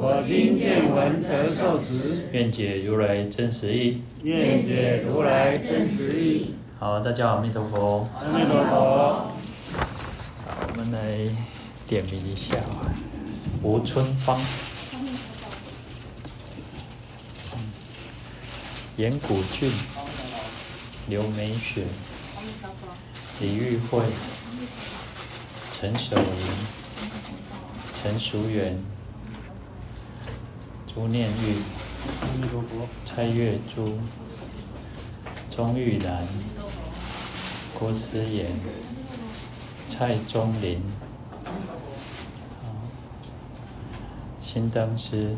我今见闻得受持。愿解如来真实义。愿解如来真实义。好，大家好，阿弥陀佛。阿弥陀佛。好，我们来点名一下吴春芳、严古俊、刘美雪、李玉慧。陈守莹、陈淑媛、朱念玉、蔡月珠、钟玉兰、郭思妍、蔡宗林、新登师、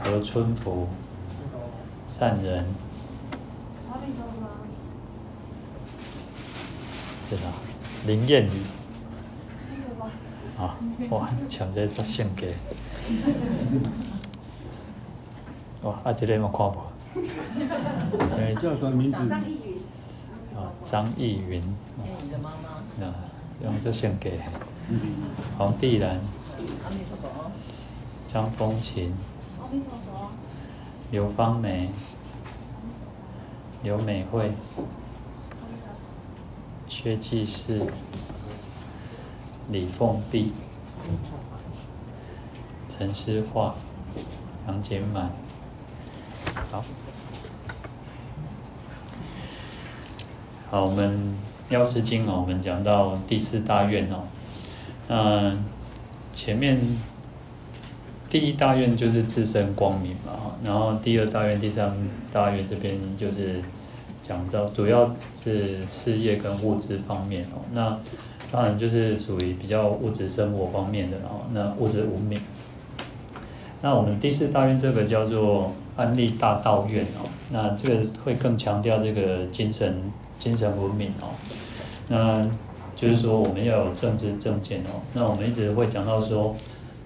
何春福、善人，知道。林艳宇，啊，哇，抢在这性格，哇，啊，这个有看无？叫什么名字？啊，张逸云。你的妈妈。啊用这性格。黄碧兰。张风琴。刘芳梅。刘美惠。薛继世、李凤碧、陈诗樺、杨简满，好，好，我们《药师经》哦，我们讲到第四大愿哦，嗯，前面第一大愿就是自身光明嘛，然后第二大愿、第三大愿这边就是。讲到主要是事业跟物质方面哦，那当然就是属于比较物质生活方面的哦，那物质无明。那我们第四大愿这个叫做安利大道愿哦，那这个会更强调这个精神精神文明哦，那就是说我们要有正知正见哦，那我们一直会讲到说，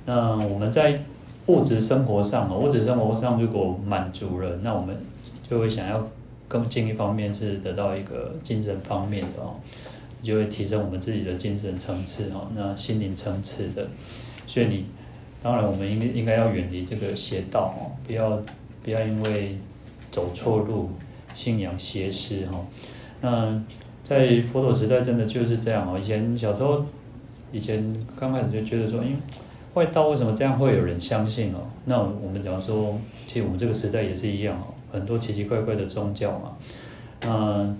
那我们在物质生活上哦，物质生活上如果满足了，那我们就会想要。更进一方面是得到一个精神方面的哦，就会提升我们自己的精神层次哦，那心灵层次的，所以你当然我们应应该要远离这个邪道哦，不要不要因为走错路，信仰邪师哈。那在佛陀时代真的就是这样哦，以前小时候以前刚开始就觉得说，因为外道为什么这样会有人相信哦？那我们假如说，其实我们这个时代也是一样哦。很多奇奇怪怪的宗教嘛，嗯，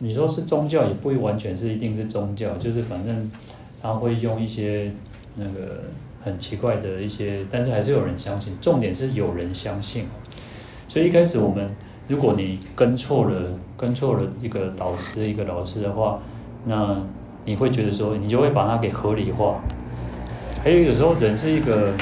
你说是宗教，也不会完全是一定是宗教，就是反正他会用一些那个很奇怪的一些，但是还是有人相信。重点是有人相信，所以一开始我们，如果你跟错了，跟错了一个导师、一个老师的话，那你会觉得说，你就会把它给合理化。还有有时候人是一个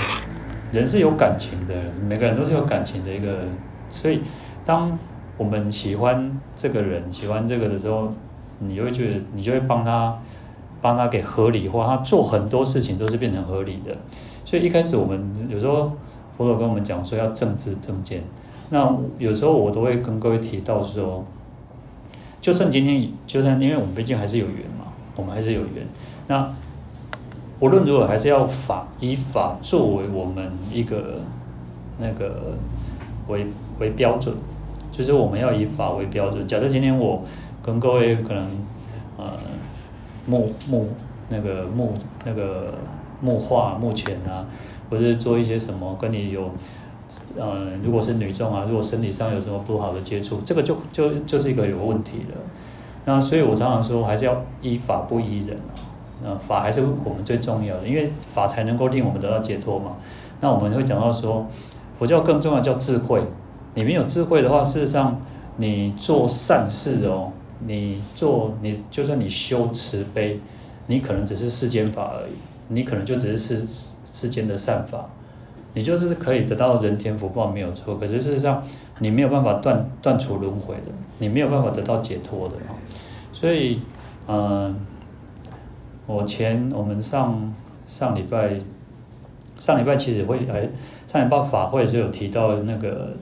人是有感情的，每个人都是有感情的一个。所以，当我们喜欢这个人、喜欢这个的时候，你就会觉得，你就会帮他，帮他给合理化。他做很多事情都是变成合理的。所以一开始我们有时候佛陀跟我们讲说要正知正见。那有时候我都会跟各位提到说，就算今天，就算因为我们毕竟还是有缘嘛，我们还是有缘。那无论如何，还是要法以法作为我们一个那个为。为标准，就是我们要以法为标准。假设今天我跟各位可能呃木木那个木那个木化目前啊，或者做一些什么跟你有呃，如果是女众啊，如果身体上有什么不好的接触，这个就就就是一个有问题了。那所以我常常说，还是要依法不依人啊。那法还是我们最重要的，因为法才能够令我们得到解脱嘛。那我们会讲到说，佛教更重要叫智慧。你没有智慧的话，事实上，你做善事哦，你做你就算你修慈悲，你可能只是世间法而已，你可能就只是世世间的善法，你就是可以得到人天福报没有错。可是事实上，你没有办法断断除轮回的，你没有办法得到解脱的。所以，嗯、我前我们上上礼拜上礼拜其实会来上礼拜法会是有提到那个，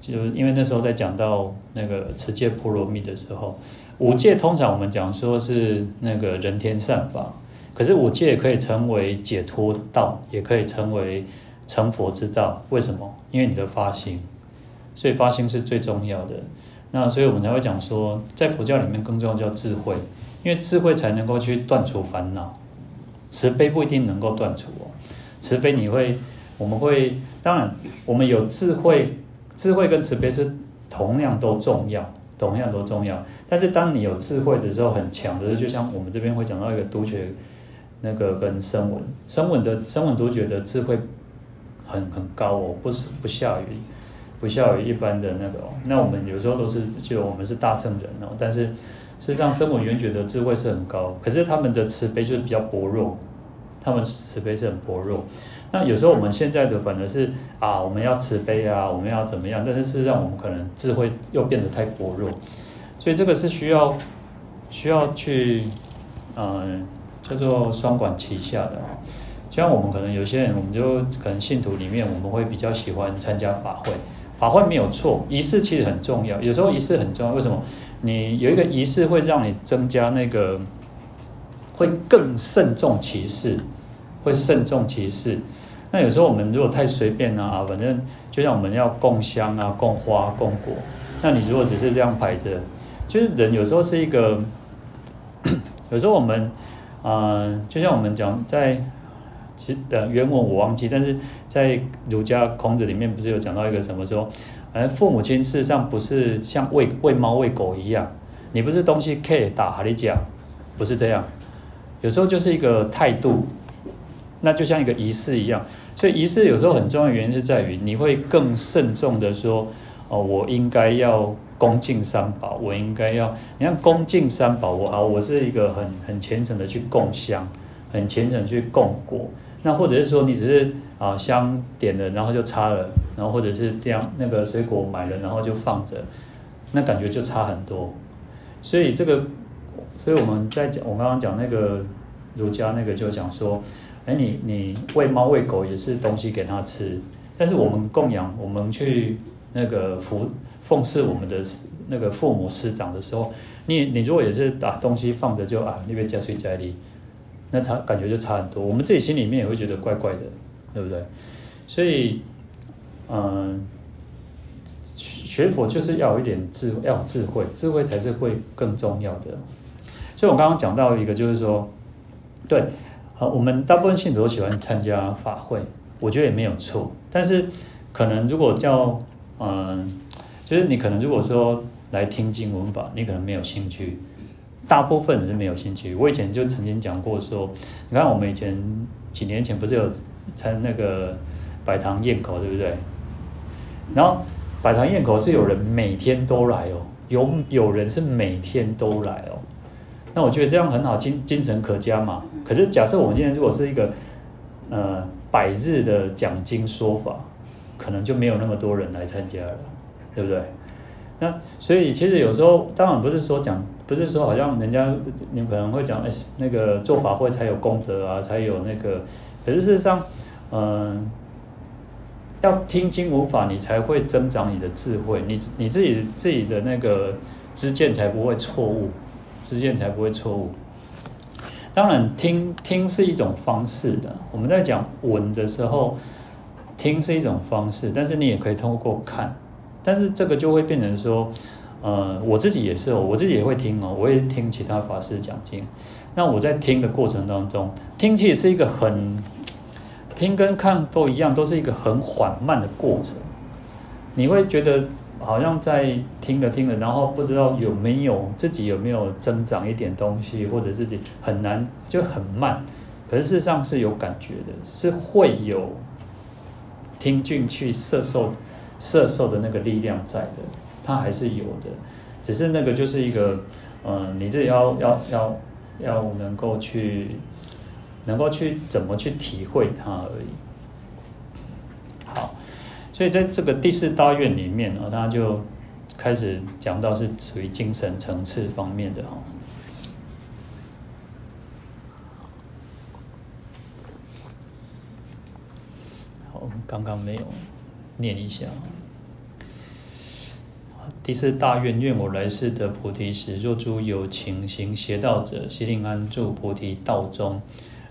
就因为那时候在讲到那个持戒波罗蜜的时候。五戒通常我们讲说是那个人天善法，可是五戒也可以成为解脱道，也可以成为成佛之道。为什么？因为你的发心，所以发心是最重要的。那所以我们才会讲说，在佛教里面更重要叫智慧，因为智慧才能够去断除烦恼。慈悲不一定能够断除哦，慈悲你会，我们会，当然我们有智慧，智慧跟慈悲是同样都重要。同样都重要，但是当你有智慧的时候，很强的时候，就像我们这边会讲到一个独觉，那个跟声闻，声闻的声闻独觉的智慧很很高哦，不是不下于不下于一般的那个。那我们有时候都是就我们是大圣人哦，但是事实上声闻缘觉的智慧是很高，可是他们的慈悲就是比较薄弱，他们慈悲是很薄弱。那有时候我们现在的反而是啊，我们要慈悲啊，我们要怎么样？但是事实上我们可能智慧又变得太薄弱，所以这个是需要需要去嗯、叫做双管齐下的。像我们可能有些人，我们就可能信徒里面，我们会比较喜欢参加法会，法会没有错，仪式其实很重要。有时候仪式很重要，为什么？你有一个仪式会让你增加那个，会更慎重其事，会慎重其事。那有时候我们如果太随便啊，反正就像我们要供香啊、供花、供果，那你如果只是这样摆着，就是人有时候是一个，有时候我们啊、呃，就像我们讲在其呃原文我忘记，但是在儒家孔子里面不是有讲到一个什么说，呃父母亲事实上不是像喂喂猫喂狗一样，你不是东西可以打哈你讲，不是这样，有时候就是一个态度。那就像一个仪式一样，所以仪式有时候很重要的原因是在于你会更慎重的说，哦，我应该要恭敬三宝，我应该要，你看恭敬三宝，我好，我是一个很很虔诚的去供香，很虔诚去供果，那或者是说你只是啊香点了，然后就插了，然后或者是这样那个水果买了，然后就放着，那感觉就差很多，所以这个，所以我们在讲，我刚刚讲那个儒家那个就讲说。哎，你你喂猫喂狗也是东西给它吃，但是我们供养，我们去那个服奉侍我们的那个父母师长的时候，你你如果也是把东西放着就啊那边加水加力，那差感觉就差很多，我们自己心里面也会觉得怪怪的，对不对？所以，嗯，学佛就是要有一点智，要有智慧，智慧才是会更重要的。所以我刚刚讲到一个，就是说，对。好，我们大部分信徒都喜欢参加法会，我觉得也没有错。但是，可能如果叫，嗯，就是你可能如果说来听经文法，你可能没有兴趣。大部分人是没有兴趣。我以前就曾经讲过说，你看我们以前几年前不是有参那个百堂宴口，对不对？然后百堂宴口是有人每天都来哦，有有人是每天都来哦。那我觉得这样很好，精精神可嘉嘛。可是假设我们今天如果是一个呃百日的讲经说法，可能就没有那么多人来参加了，对不对？那所以其实有时候当然不是说讲，不是说好像人家你可能会讲，哎，那个做法会才有功德啊，才有那个。可是事实上，嗯、要听经闻法，你才会增长你的智慧，你你自己自己的那个知见才不会错误。之间才不会错误。当然，听听是一种方式的。我们在讲闻的时候，听是一种方式，但是你也可以通过看。但是这个就会变成说，呃，我自己也是哦，我自己也会听哦，我也听其他法师讲经。那我在听的过程当中，听其实是一个很听跟看都一样，都是一个很缓慢的过程。你会觉得。好像在听着听着，然后不知道有没有自己有没有增长一点东西，或者自己很难就很慢，可是事实上是有感觉的，是会有听进去摄受摄受的那个力量在的，它还是有的，只是那个就是一个，嗯，你自己要要要要能够去能够去怎么去体会它而已。所以在这个第四大愿里面呢，他就开始讲到是属于精神层次方面的哈。好，刚刚没有念一下。第四大愿，愿我来世得菩提时，若诸有情行邪道者，悉令安住菩提道中；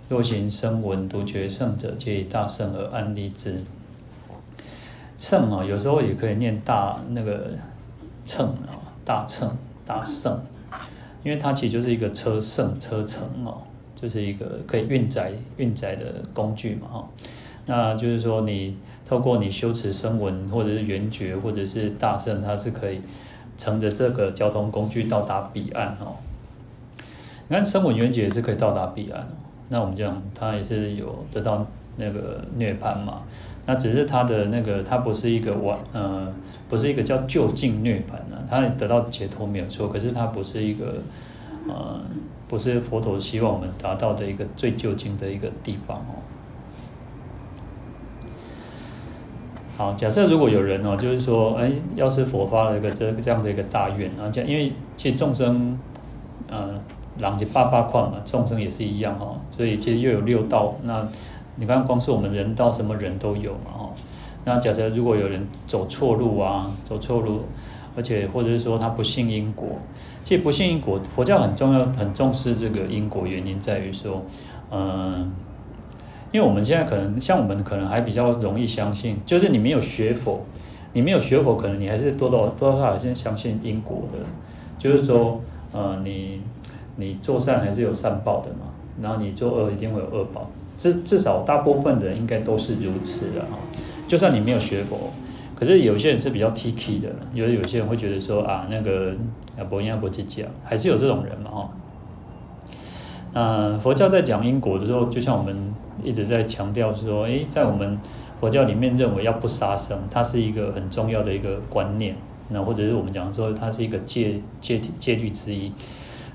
若行声闻独觉圣者，皆以大乘而安立之。乘啊，有时候也可以念大那个秤啊，大秤大乘，因为它其实就是一个车乘车乘哦，就是一个可以运载运载的工具嘛哈。那就是说你。透过你修持声闻，或者是缘觉，或者是大圣，它是可以乘着这个交通工具到达彼岸哦。你看声闻缘觉也是可以到达彼岸，那我们讲它也是有得到那个涅槃嘛。那只是它的那个，它不是一个完呃，不是一个叫就近涅槃呢。它得到解脱没有错，可是它不是一个呃，不是佛陀希望我们达到的一个最究竟的一个地方哦。好，假设如果有人哦，就是说，哎，要是佛发了一个这这样的一个大愿啊，这样，因为其实众生，呃，狼藉八八况嘛，众生也是一样哈，所以其实又有六道，那你看光是我们人道什么人都有嘛哈，那假设如果有人走错路啊，走错路，而且或者是说他不信因果，其实不信因果，佛教很重要，很重视这个因果，原因在于说，嗯、因为我们现在可能像我们可能还比较容易相信，就是你没有学佛，你没有学佛，可能你还是多多多少少先相信因果的，就是说，呃，你你做善还是有善报的嘛，然后你做恶一定会有恶报，至至少大部分的人应该都是如此的哈。就算你没有学佛，可是有些人是比较 T-K 的，有有些人会觉得说啊，那个啊不应该不去讲，还是有这种人嘛哈。那佛教在讲因果的时候，就像我们。一直在强调说，诶，在我们佛教里面认为要不杀生，它是一个很重要的一个观念。那或者是我们讲说，它是一个戒戒戒律之一。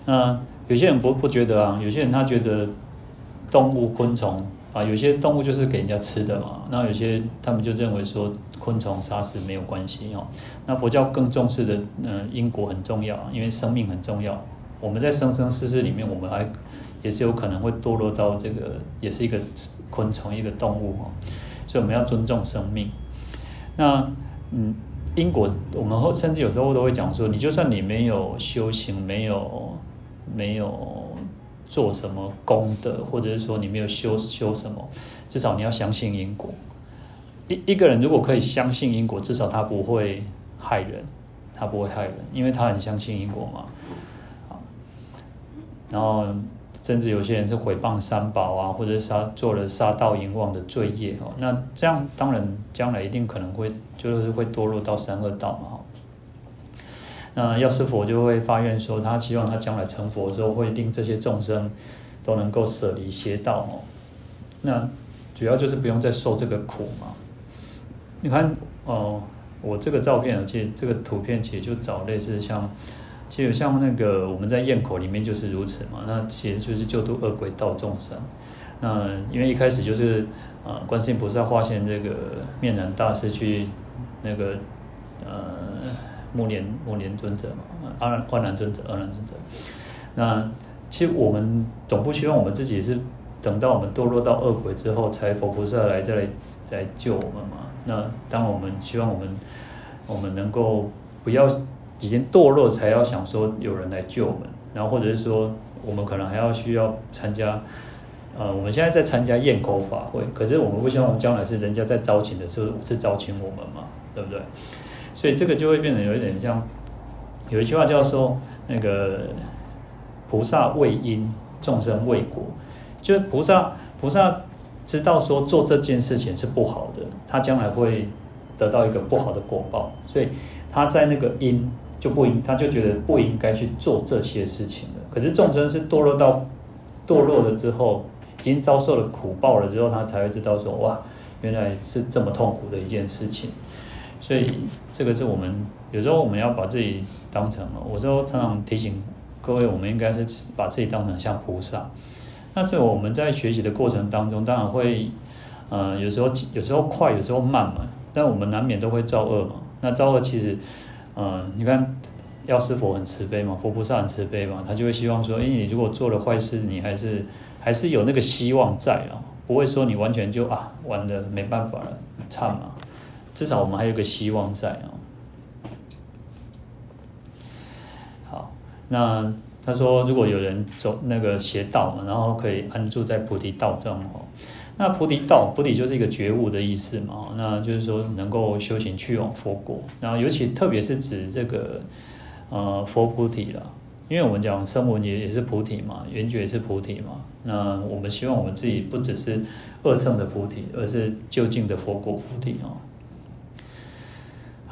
那有些人不不觉得啊，有些人他觉得动物昆虫啊，有些动物就是给人家吃的嘛。那有些他们就认为说，昆虫杀死没有关系哦。那佛教更重视的，嗯，因果很重要，因为生命很重要。我们在生生世世里面，我们还。也是有可能会堕落到这个，也是一个昆虫，一个动物哦，所以我们要尊重生命。那嗯，因果，我们甚至有时候都会讲说，你就算你没有修行，没有没有做什么功德，或者是说你没有修修什么，至少你要相信因果。一一个人如果可以相信因果，至少他不会害人，他不会害人，因为他很相信因果嘛。然后。甚至有些人是毁谤三宝啊，或者杀做了杀盗淫妄的罪业哦，那这样当然将来一定可能会就是会堕落到三恶道嘛。那药师佛就会发愿说，他希望他将来成佛之后，会令这些众生都能够舍离邪道哦。那主要就是不用再受这个苦嘛。你看哦，我这个照片，其实这个图片其实就找类似像。其实像那个我们在堰口里面就是如此嘛，那其实就是救度恶鬼道众生。那因为一开始就是啊、呃，观世音菩萨化现这个面南大师去那个呃目连目连尊者嘛，阿难阿难尊者阿难尊者。那其实我们总不希望我们自己是等到我们堕落到恶鬼之后，才佛菩萨来再来再来救我们嘛。那当我们希望我们我们能够不要。已经堕落，才要想说有人来救我们，然后或者是说我们可能还要需要参加，呃，我们现在在参加堰口法会，可是我们不希望我们将来是人家在招请的时候是招请我们嘛，对不对？所以这个就会变得有一点像，有一句话叫说那个菩萨为因，众生为果，就是菩萨菩萨知道说做这件事情是不好的，他将来会得到一个不好的果报，所以他在那个因。就不应，他就觉得不应该去做这些事情了。可是众生是堕落到堕落了之后，已经遭受了苦报了之后，他才会知道说，哇，原来是这么痛苦的一件事情。所以这个是我们有时候我们要把自己当成，我说常常提醒各位，我们应该是把自己当成像菩萨。但是我们在学习的过程当中，当然会，呃，有时候有时候快，有时候慢嘛。但我们难免都会造恶嘛。那造恶其实，呃，你看，药师佛很慈悲嘛，佛菩萨很慈悲嘛，他就会希望说，诶，你如果做了坏事，你还是还是有那个希望在啊，不会说你完全就啊完的没办法了，惨嘛。至少我们还有个希望在啊。好，那。他说：“如果有人走那个邪道嘛，然后可以安住在菩提道中哦。那菩提道，菩提就是一个觉悟的意思嘛。那就是说能够修行去往佛国。然后尤其特别是指这个呃佛菩提了，因为我们讲声闻也也是菩提嘛，缘觉也是菩提嘛。那我们希望我们自己不只是二乘的菩提，而是究竟的佛国菩提哦。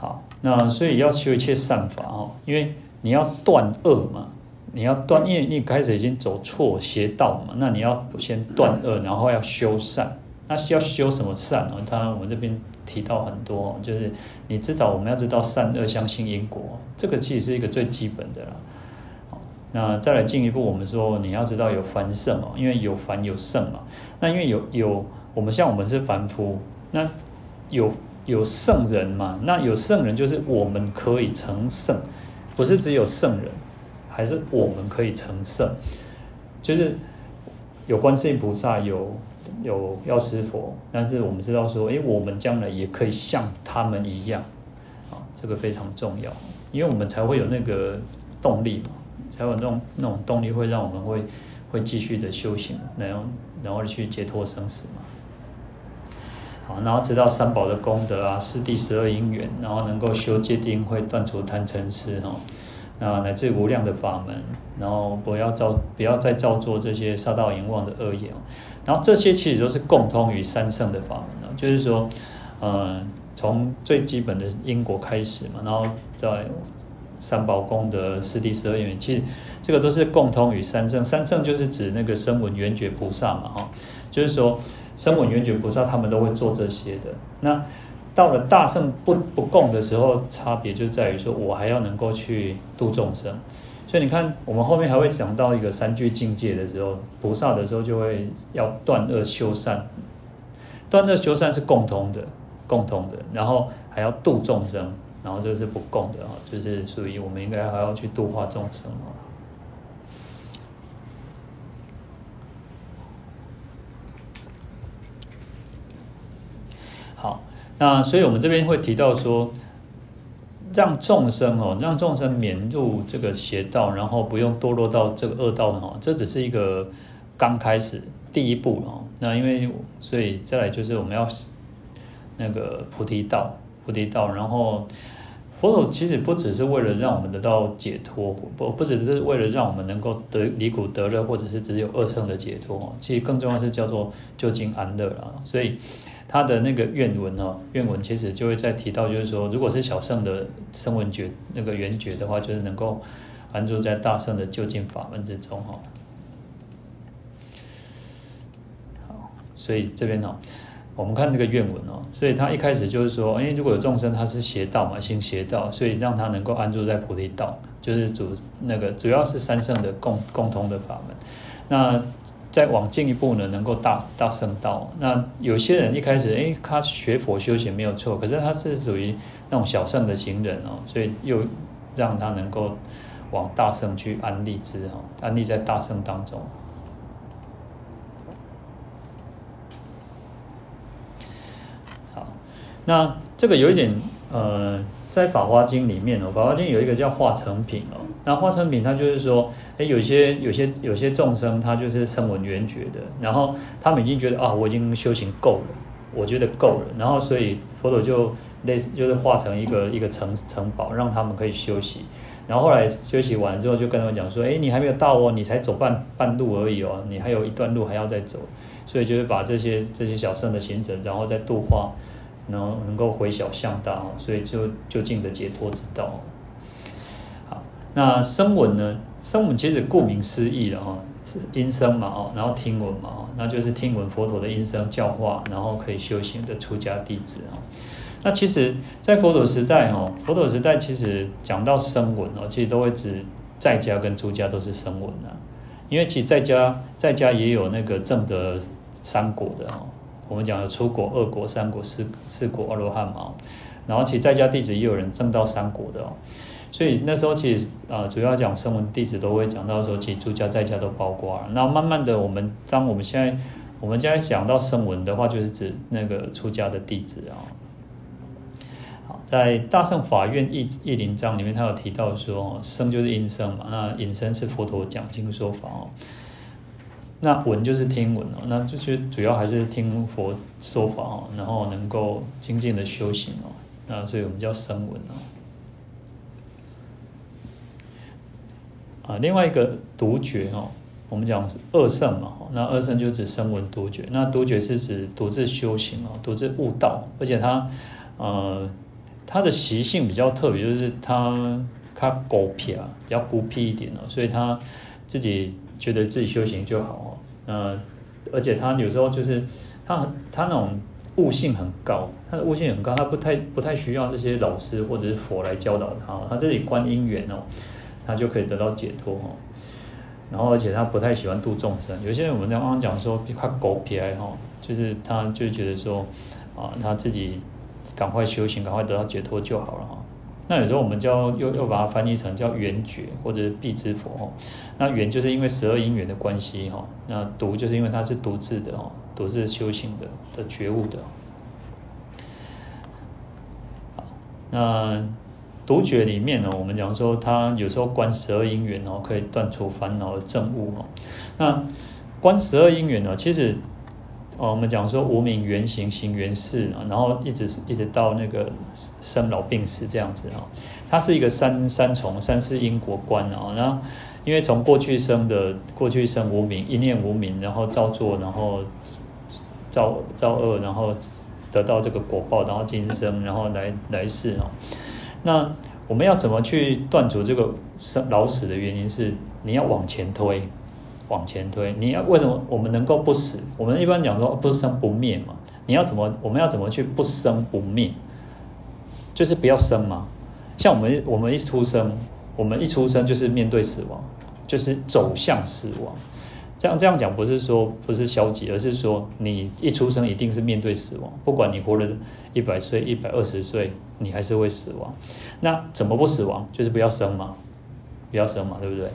好，那所以要修一切善法哦，因为你要断恶嘛。”你要断，因为你开始已经走错邪道嘛，那你要先断恶，然后要修善。那需要修什么善呢？他我们这边提到很多，就是你至少我们要知道善恶相信因果，这个其实是一个最基本的啦。那再来进一步，我们说你要知道有凡圣哦，因为有凡有圣嘛。那因为有有我们像我们是凡夫，那有有圣人嘛？那有圣人就是我们可以成圣，不是只有圣人。还是我们可以成圣，就是有观世音菩萨，有有药师佛，但是我们知道说，诶，我们将来也可以像他们一样，啊，这个非常重要，因为我们才会有那个动力嘛，才有那种那种动力，会让我们会会继续的修行，然后然后去解脱生死嘛。好，然后知道三宝的功德啊，四谛十二因缘，然后能够修戒定慧，断除贪嗔痴哈。啊，乃至无量的法门，然后不要造，不要再造作这些杀盗淫妄的恶业，然后这些其实都是共通于三圣的法门，就是说，呃，从最基本的因果开始嘛，然后在三宝功德、四谛十二因缘，其实这个都是共通于三圣。三圣就是指那个声闻缘觉菩萨嘛，哈，就是说声闻缘觉菩萨他们都会做这些的。那到了大圣不不共的时候，差别就在于说，我还要能够去度众生。所以你看，我们后面还会讲到一个三具境界的时候，菩萨的时候就会要断恶修善，断恶修善是共同的，共同的，然后还要度众生，然后这是不共的啊，就是属于我们应该还要去度化众生啊。好。那所以，我们这边会提到说，让众生哦，让众生免入这个邪道，然后不用堕落到这个恶道哦，这只是一个刚开始第一步哦。那因为，所以再来就是我们要那个菩提道，菩提道。然后，佛陀其实不只是为了让我们得到解脱，不不只是为了让我们能够得离苦得乐，或者是只有二乘的解脱。其实更重要是叫做究竟安乐了。所以。他的那个愿文哦，愿文其实就会再提到，就是说，如果是小圣的声闻觉那个缘觉的话，就是能够安住在大圣的究竟法门之中哈。好，所以这边哦，我们看那个愿文哦，所以他一开始就是说，因为，如果有众生他是邪道嘛，行邪道，所以让他能够安住在菩提道，就是主那个主要是三圣的共共同的法门，那。再往进一步呢，能够大大圣道。那有些人一开始，诶，他学佛修行没有错，可是他是属于那种小圣的行人哦，所以又让他能够往大圣去安立之哈，安立在大圣当中。好，那这个有一点呃。在《法华经》里面哦，《法华经》有一个叫化成品哦。那化成品，它就是说，诶，有些、有些、有些众生，他就是声闻缘觉的，然后他们已经觉得啊，我已经修行够了，我觉得够了，然后所以佛陀就类似，就是化成一个一个城城堡，让他们可以休息。然后后来休息完之后，就跟他们讲说，诶，你还没有到哦，你才走半半路而已哦，你还有一段路还要再走，所以就是把这些这些小圣的行者，然后再度化。能能够回小向大哦，所以就就近的解脱之道。好，那声闻呢？声闻其实顾名思义了哈，是音声嘛哦，然后听闻嘛哦，那就是听闻佛陀的音声教化，然后可以修行的出家弟子啊。那其实，在佛陀时代哦，佛陀时代其实讲到声闻哦，其实都会指在家跟出家都是声闻啊。因为其实在家在家也有那个正得三果的哦。我们讲有出国、二国、三国、四四国阿罗汉嘛。然后其实在家弟子也有人证到三国的哦。所以那时候其实啊，主要讲声闻弟子都会讲到说，其实出家在家都包括了。然后慢慢的，我们当我们现在我们现在讲到声闻的话，就是指那个出家的弟子啊。好，在大圣法院义义林章里面，他有提到说，声就是音声嘛，那引声是佛陀讲经说法哦。那闻就是听闻哦，那就是主要还是听佛说法哦，然后能够精进的修行哦，那所以我们叫声闻哦。啊，另外一个独觉哦，我们讲是二圣嘛，那二圣就指声闻独觉，那独觉是指独自修行哦，独自悟道，而且他呃，他的习性比较特别，就是他他孤僻啊，比较孤僻一点哦，所以他自己觉得自己修行就好哦，呃，而且他有时候就是他他那种悟性很高，他的悟性很高，他不太不太需要这些老师或者是佛来教导他，他这里观因缘哦。他就可以得到解脱哦，然后而且他不太喜欢度众生。有些人我们在刚刚讲说他狗屁爱哈，就是他就觉得说啊，他自己赶快修行，赶快得到解脱就好了哈。那有时候我们叫又又把它翻译成叫缘觉或者是必知佛哈。那缘就是因为十二因缘的关系哈，那独就是因为它是独自的哦，独自修行的的觉悟的。那。独觉里面呢，我们讲说，他有时候观十二因缘哦，可以断除烦恼的证悟哦。那观十二因缘呢，其实哦，我们讲说无明缘行行缘事，然后一直一直到那个生老病死这样子啊，它是一个三三重三世因果观啊。然后因为从过去生的过去生无明一念无明，然后造作，然后造造恶，然后得到这个果报，然后今生，然后来来世啊。那我们要怎么去断除这个生老死的原因是，你要往前推，往前推。你要为什么我们能够不死？我们一般讲说不生不灭嘛。你要怎么？我们要怎么去不生不灭？就是不要生嘛。像我们我们一出生，我们一出生就是面对死亡，就是走向死亡。这样这样讲不是说不是消极，而是说你一出生一定是面对死亡，不管你活了一百岁、一百二十岁，你还是会死亡。那怎么不死亡？就是不要生嘛，不要生嘛，对不对？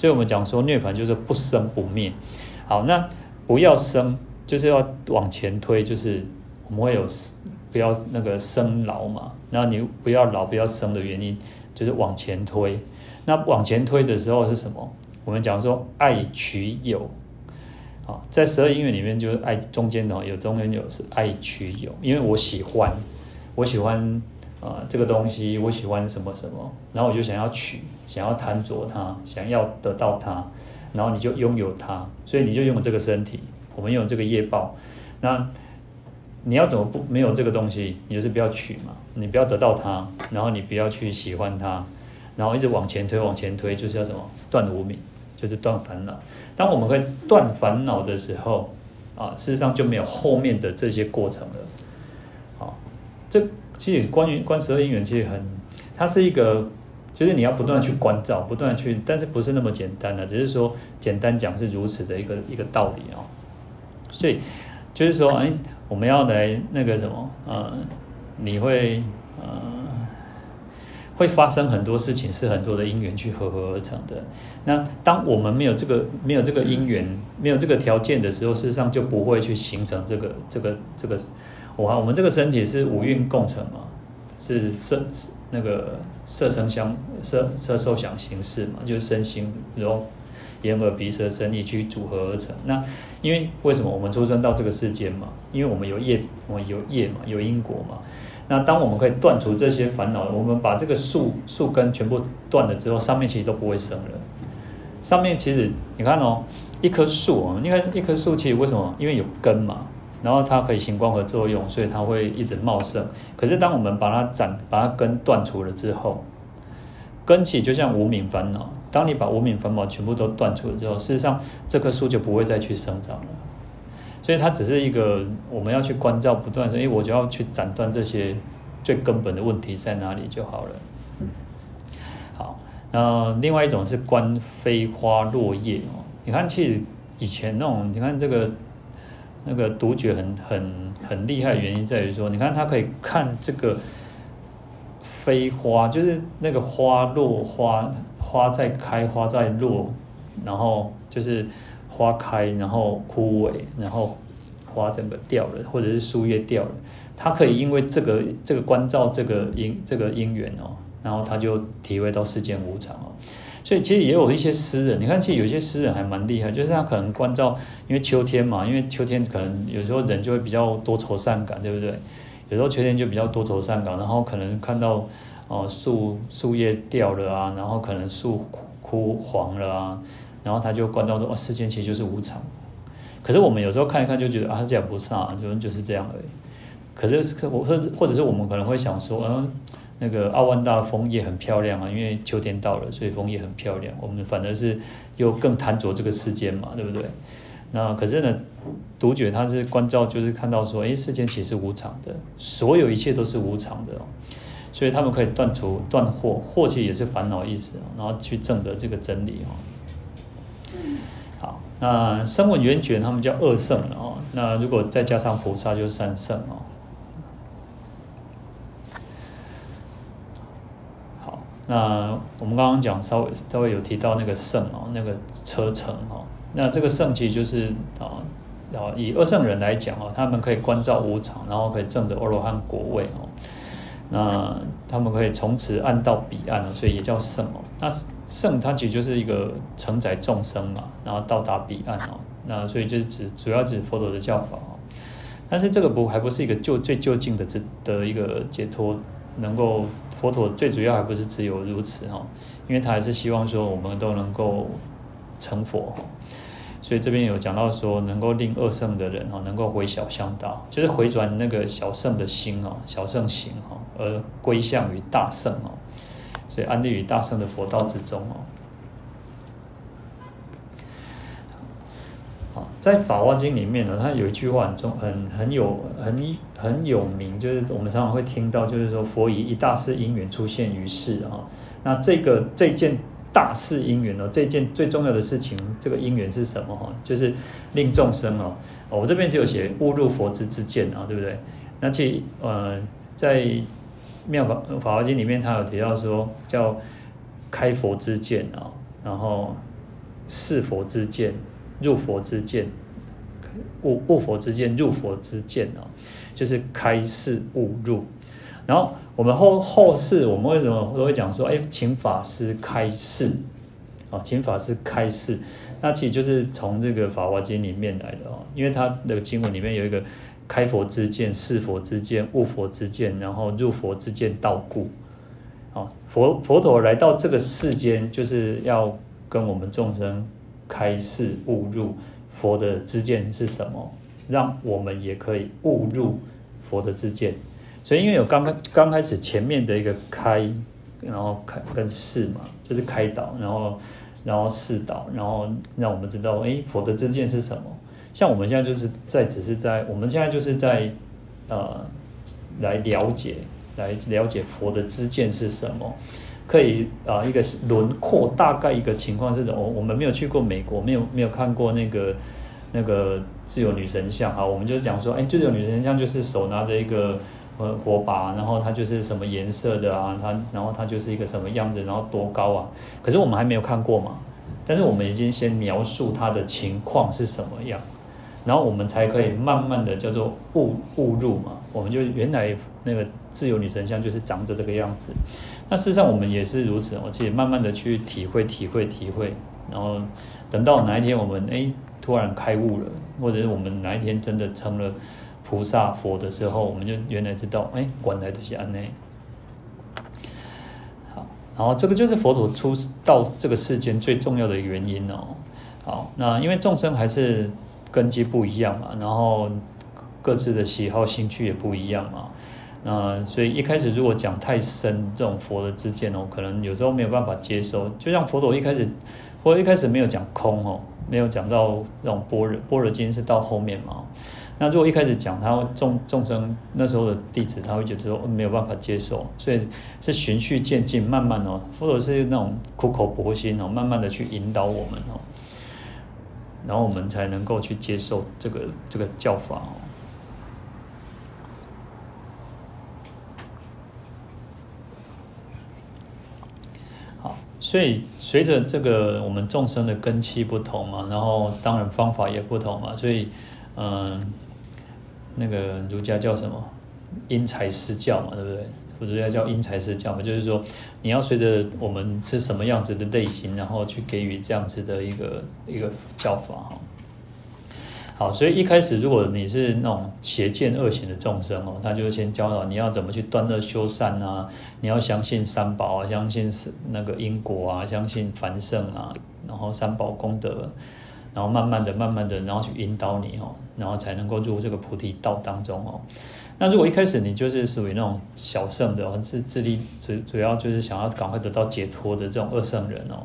所以我们讲说涅槃就是不生不灭。好，那不要生就是要往前推，就是我们会有不要那个生老嘛。那你不要老不要生的原因就是往前推。那往前推的时候是什么？我们讲说爱取有，啊，在十二因缘里面，就是爱中间的有中间有是爱取有，因为我喜欢，我喜欢啊这个东西，我喜欢什么什么，然后我就想要取，想要贪着它，想要得到它，然后你就拥有它，所以你就拥有这个身体，我们拥有这个业报，那你要怎么不没有这个东西？你就是不要取嘛，你不要得到它，然后你不要去喜欢它，然后一直往前推，往前推，就是要什么断无明。就是断烦恼。当我们会断烦恼的时候，啊，事实上就没有后面的这些过程了。好，这其实关于观十二因缘，其实很，它是一个，就是你要不断去关照，不断去，但是不是那么简单的，只是说简单讲是如此的一个一个道理啊。所以就是说，哎，我们要来那个什么，呃，你会，呃。会发生很多事情，是很多的因缘去合合而成的。那当我们没有这个没有这个因缘，没有这个条件的时候，事实上就不会去形成这个这个这个。我我们这个身体是五蕴共成嘛，是色那个色声香色色受想行识嘛，就是身心然后眼耳鼻舌身意去组合而成。那因为为什么我们出生到这个世间嘛？因为我们有业，我们有业嘛，有因果嘛。那当我们可以断除这些烦恼，我们把这个树树根全部断了之后，上面其实都不会生了。上面其实你看哦，一棵树啊，你看一棵树其实为什么？因为有根嘛，然后它可以行光合作用，所以它会一直茂盛。可是当我们把它斩，把它根断除了之后，根起就像无明烦恼。当你把无明烦恼全部都断除了之后，事实上这棵树就不会再去生长了。所以它只是一个我们要去关照，不断说，因为我就要去斩断这些最根本的问题在哪里就好了。好，那另外一种是观飞花落叶哦，你看，其实以前那种，你看这个那个独觉很很很厉害的原因在于说，你看他可以看这个飞花，就是那个花落花花在开花在落，然后就是花开然后枯萎，然后花整个掉了，或者是树叶掉了，他可以因为这个这个关照这个因这个因缘哦，然后他就体会到世间无常哦。所以其实也有一些诗人，你看，其实有些诗人还蛮厉害，就是他可能关照，因为秋天嘛，因为秋天可能有时候人就会比较多愁善感，对不对？有时候秋天就比较多愁善感，然后可能看到哦树树叶掉了啊，然后可能树枯黄了啊，然后他就关照说，哦，世间其实就是无常。可是我们有时候看一看就觉得啊，这样不差啊，就就是这样而已。可是我说，或者是我们可能会想说，嗯。那个奥万大枫叶很漂亮啊，因为秋天到了，所以枫叶很漂亮。我们反而是又更贪着这个世间嘛，对不对？那可是呢，独觉他是关照，就是看到说，哎，世间其实无常的，所有一切都是无常的哦。所以他们可以断除断惑，惑其实也是烦恼意思，然后去证得这个真理哦。好，那声闻缘觉他们叫二圣哦。那如果再加上菩萨，就是三圣哦。那我们刚刚讲稍微稍微有提到那个圣哦，那个车乘哦，那这个圣其实就是啊，啊以二圣人来讲哦，他们可以观照无常，然后可以证得阿罗汉果位哦。那他们可以从此岸到彼岸哦，所以也叫圣哦。那圣它其实就是一个承载众生嘛，然后到达彼岸哦。那所以就是指主要指佛陀的教法哦。但是这个不还不是一个就最就近的这的一个解脱。能够佛陀最主要还不是只有如此哈，因为他还是希望说我们都能够成佛，所以这边有讲到说能够令二圣的人哈，能够回小向大，就是回转那个小圣的心哦，小圣行哈，而归向于大圣哦，所以安立于大圣的佛道之中哦。在《法华经》里面呢，它有一句话很重、很很有、很很有名，就是我们常常会听到，就是说佛以一大事因缘出现于世啊。那这个这件大事因缘呢，这件最重要的事情，这个因缘是什么？哈，就是令众生哦，我这边只有写误入佛之之见啊，对不对？那其呃，在《妙法法华经》里面，它有提到说叫开佛之见啊，然后示佛之见。入佛之见，悟悟佛之见，入佛之见啊，就是开示悟入。然后我们后后世，我们为什么都会讲说，哎，请法师开示啊，请法师开示。那其实就是从这个《法华经》里面来的哦，因为它的经文里面有一个开佛之见、示佛之见、悟佛之见，然后入佛之见道故。啊，佛佛陀来到这个世间，就是要跟我们众生。开示悟入佛的知见是什么？让我们也可以悟入佛的知见。所以，因为有刚刚刚开始前面的一个开，然后开跟示嘛，就是开导，然后然后示导，然后让我们知道，哎，佛的知见是什么？像我们现在就是在，只是在我们现在就是在呃来了解，来了解佛的知见是什么。可以啊，一个是轮廓大概一个情况是什么？我们没有去过美国，没有没有看过那个那个自由女神像啊。我们就讲说，哎，自由女神像就是手拿着一个呃火把，然后它就是什么颜色的啊？它然后它就是一个什么样子？然后多高啊？可是我们还没有看过嘛。但是我们已经先描述它的情况是什么样，然后我们才可以慢慢的叫做误误入嘛。我们就原来那个自由女神像就是长着这个样子。那事实上我们也是如此，我自己慢慢的去体会、体会、体会，然后等到哪一天我们哎突然开悟了，或者是我们哪一天真的成了菩萨佛的时候，我们就原来知道哎，原来就是安内。好，然后这个就是佛陀出到这个世间最重要的原因哦。好，那因为众生还是根基不一样嘛，然后各自的喜好、兴趣也不一样嘛。那所以一开始如果讲太深这种佛的知见哦，可能有时候没有办法接受。就像佛陀一开始，佛陀一开始没有讲空哦，没有讲到这种般若，般若经是到后面嘛。那如果一开始讲，他众众生那时候的弟子，他会觉得说没有办法接受，所以是循序渐进，慢慢哦，佛陀是那种苦口婆心哦，慢慢的去引导我们哦。然后我们才能够去接受这个这个教法哦。好，所以随着这个我们众生的根器不同嘛，然后当然方法也不同嘛，所以嗯，那个儒家叫什么？因材施教嘛，对不对？或者要叫因材施教嘛，就是说你要随着我们是什么样子的类型，然后去给予这样子的一个一个教法哈。好，所以一开始如果你是那种邪见恶行的众生哦，他就先教导你要怎么去断恶修善啊，你要相信三宝啊，相信是那个因果啊，相信凡圣啊，然后三宝功德，然后慢慢的、慢慢的，然后去引导你哦，然后才能够入这个菩提道当中哦。那如果一开始你就是属于那种小圣的，自自力主主要就是想要赶快得到解脱的这种二圣人哦，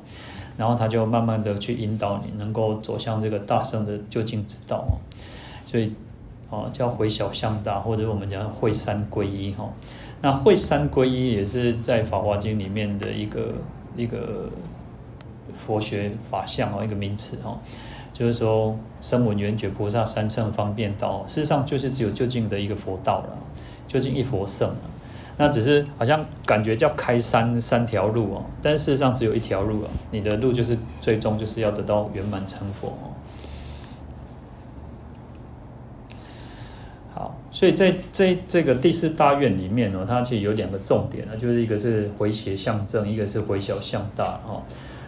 然后他就慢慢的去引导你，能够走向这个大圣的究竟之道哦。所以哦，叫回小向大，或者我们讲会三归一哈。那会三归一也是在《法华经》里面的一个一个佛学法相哦，一个名词哦。就是说，声闻缘觉菩萨三乘方便道，事实上就是只有究竟的一个佛道了，究竟一佛圣。那只是好像感觉叫开三三条路哦，但事实上只有一条路啊。你的路就是最终就是要得到圆满成佛哦。好，所以在这这个第四大愿里面呢，它其实有两个重点啊，就是一个是回邪向正，一个是回小向大哈。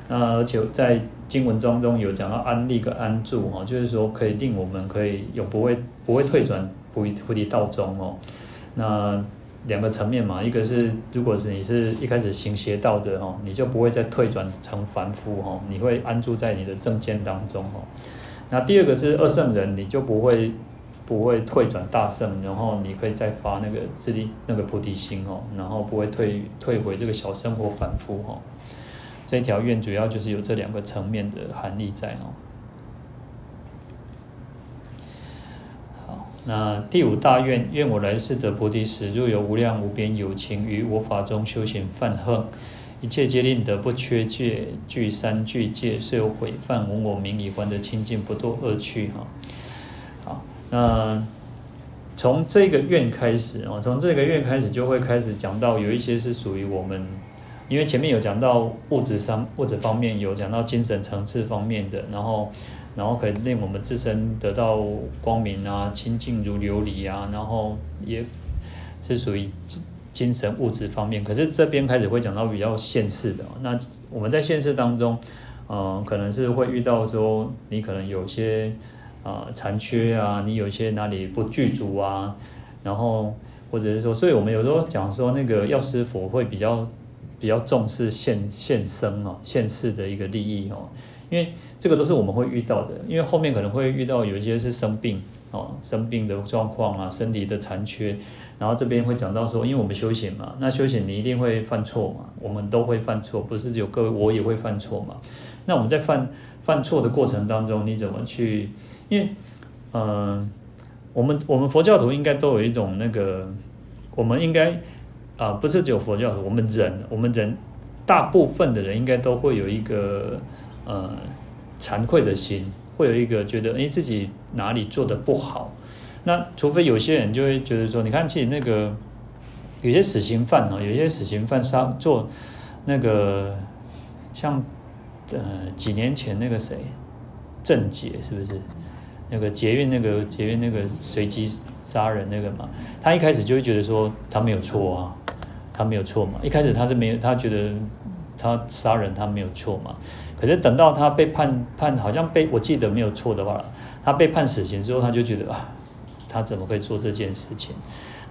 那而且在经文当中有讲到安立跟安住哈，就是说可以令我们可以有不会不会退转菩菩提道中哦。那两个层面嘛，一个是如果是你是一开始行邪道的哈，你就不会再退转成凡夫哈，你会安住在你的正见当中哈。那第二个是二圣人，你就不会不会退转大圣，然后你可以再发那个自力那个菩提心哦，然后不会退退回这个小生活凡夫哈。这条愿主要就是有这两个层面的含义在哦。好，那第五大愿，愿我来世得菩提时，若有无量无边有情于我法中修行梵行，一切皆令得不缺戒，具三具戒，是有毁犯，闻我名已还的清净，不堕恶趣哈。好，那从这个愿开始啊，从这个愿开始就会开始讲到有一些是属于我们。因为前面有讲到物质上物质方面，有讲到精神层次方面的，然后，然后可以令我们自身得到光明啊，清净如琉璃啊，然后也是属于精神物质方面。可是这边开始会讲到比较现世的，那我们在现世当中，嗯、可能是会遇到说你可能有些啊、残缺啊，你有些哪里不具足啊，然后或者是说，所以我们有时候讲说那个药师佛会比较。比较重视现现生哦，现世的一个利益哦，因为这个都是我们会遇到的，因为后面可能会遇到有一些是生病哦，生病的状况啊，身体的残缺，然后这边会讲到说，因为我们修行嘛，那修行你一定会犯错嘛，我们都会犯错，不是只有各位，我也会犯错嘛。那我们在犯犯错的过程当中，你怎么去？因为嗯、我们我们佛教徒应该都有一种那个，我们应该。啊，不是只有佛教徒，我们人，我们人大部分的人应该都会有一个呃惭愧的心，会有一个觉得诶自己哪里做得不好。那除非有些人就会觉得说，你看，其实那个有些死刑犯哦，有些死刑犯杀做那个像呃几年前那个谁郑捷是不是那个捷运那个捷运那个随机杀人那个嘛，他一开始就会觉得说他没有错啊。他没有错嘛？一开始他是没有，他觉得他杀人他没有错嘛。可是等到他被判判，好像被我记得没有错的话，他被判死刑之后，他就觉得啊，他怎么会做这件事情？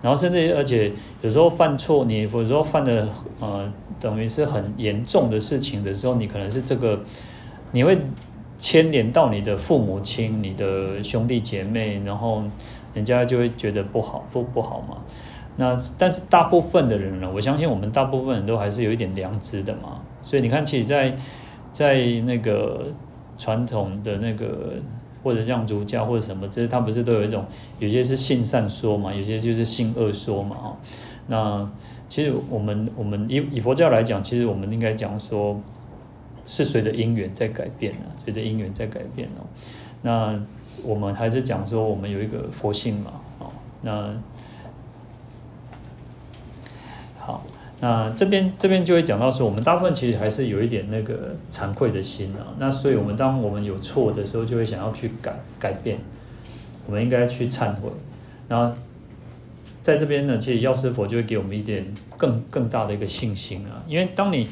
然后甚至而且有时候犯错，你有时候犯的呃，等于是很严重的事情的时候，你可能是这个，你会牵连到你的父母亲、你的兄弟姐妹，然后人家就会觉得不好，不不好嘛。那但是大部分的人呢，我相信我们大部分人都还是有一点良知的嘛。所以你看，其实在，在在那个传统的那个或者像儒家或者什么，其实他不是都有一种，有些是信善说嘛，有些就是信恶说嘛。哈，那其实我们我们以以佛教来讲，其实我们应该讲说，是随着因缘在改变啊，随着因缘在改变哦。那我们还是讲说，我们有一个佛性嘛，哦，那好，那这边这边就会讲到说，我们大部分其实还是有一点那个惭愧的心啊。那所以，我们当我们有错的时候，就会想要去改改变，我们应该去忏悔。然后在这边呢，其实药师佛就会给我们一点更更大的一个信心啊，因为当你。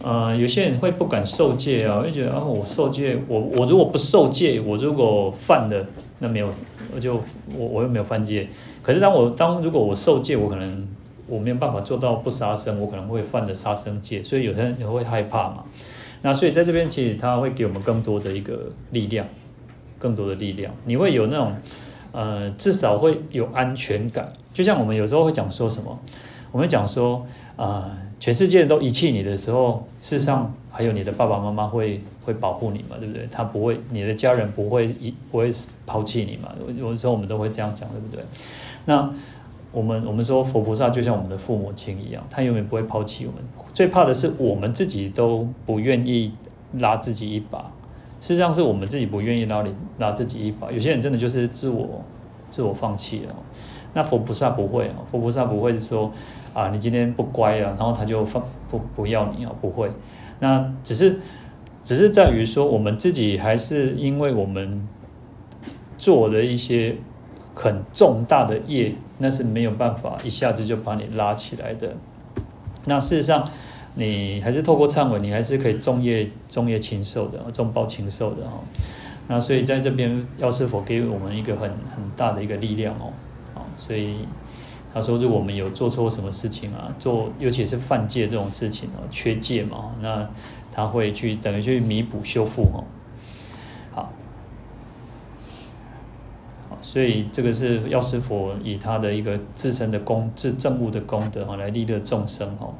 呃，有些人会不敢受戒啊，会觉得啊，我受戒，我我如果不受戒，我如果犯了，那没有，我就我我又没有犯戒。可是当我当如果我受戒，我可能我没有办法做到不杀生，我可能会犯了杀生戒，所以有些人也会害怕嘛。那所以在这边其实他会给我们更多的一个力量，更多的力量，你会有那种呃，至少会有安全感。就像我们有时候会讲说什么，我们讲说啊。呃全世界都遗弃你的时候，事实上还有你的爸爸妈妈会会保护你嘛，对不对？他不会，你的家人不会一不会抛弃你嘛。有的时候我们都会这样讲，对不对？那我们我们说佛菩萨就像我们的父母亲一样，他永远不会抛弃我们。最怕的是我们自己都不愿意拉自己一把，事实上是我们自己不愿意拉你拉自己一把。有些人真的就是自我自我放弃了。那佛菩萨不会啊，佛菩萨不会说。啊，你今天不乖啊，然后他就放不不要你啊，不会。那只是只是在于说，我们自己还是因为我们做的一些很重大的业，那是没有办法一下子就把你拉起来的。那事实上，你还是透过忏悔，你还是可以种业种业禽兽的，种报禽兽的哈。那所以在这边，药师佛给我们一个很很大的一个力量哦，啊，所以。他说：“如果我们有做错什么事情啊，做尤其是犯戒这种事情哦，缺戒嘛，那他会去等于去弥补修复哦。好，好，所以这个是药师佛以他的一个自身的功、自证悟的功德啊，来利乐众生哦。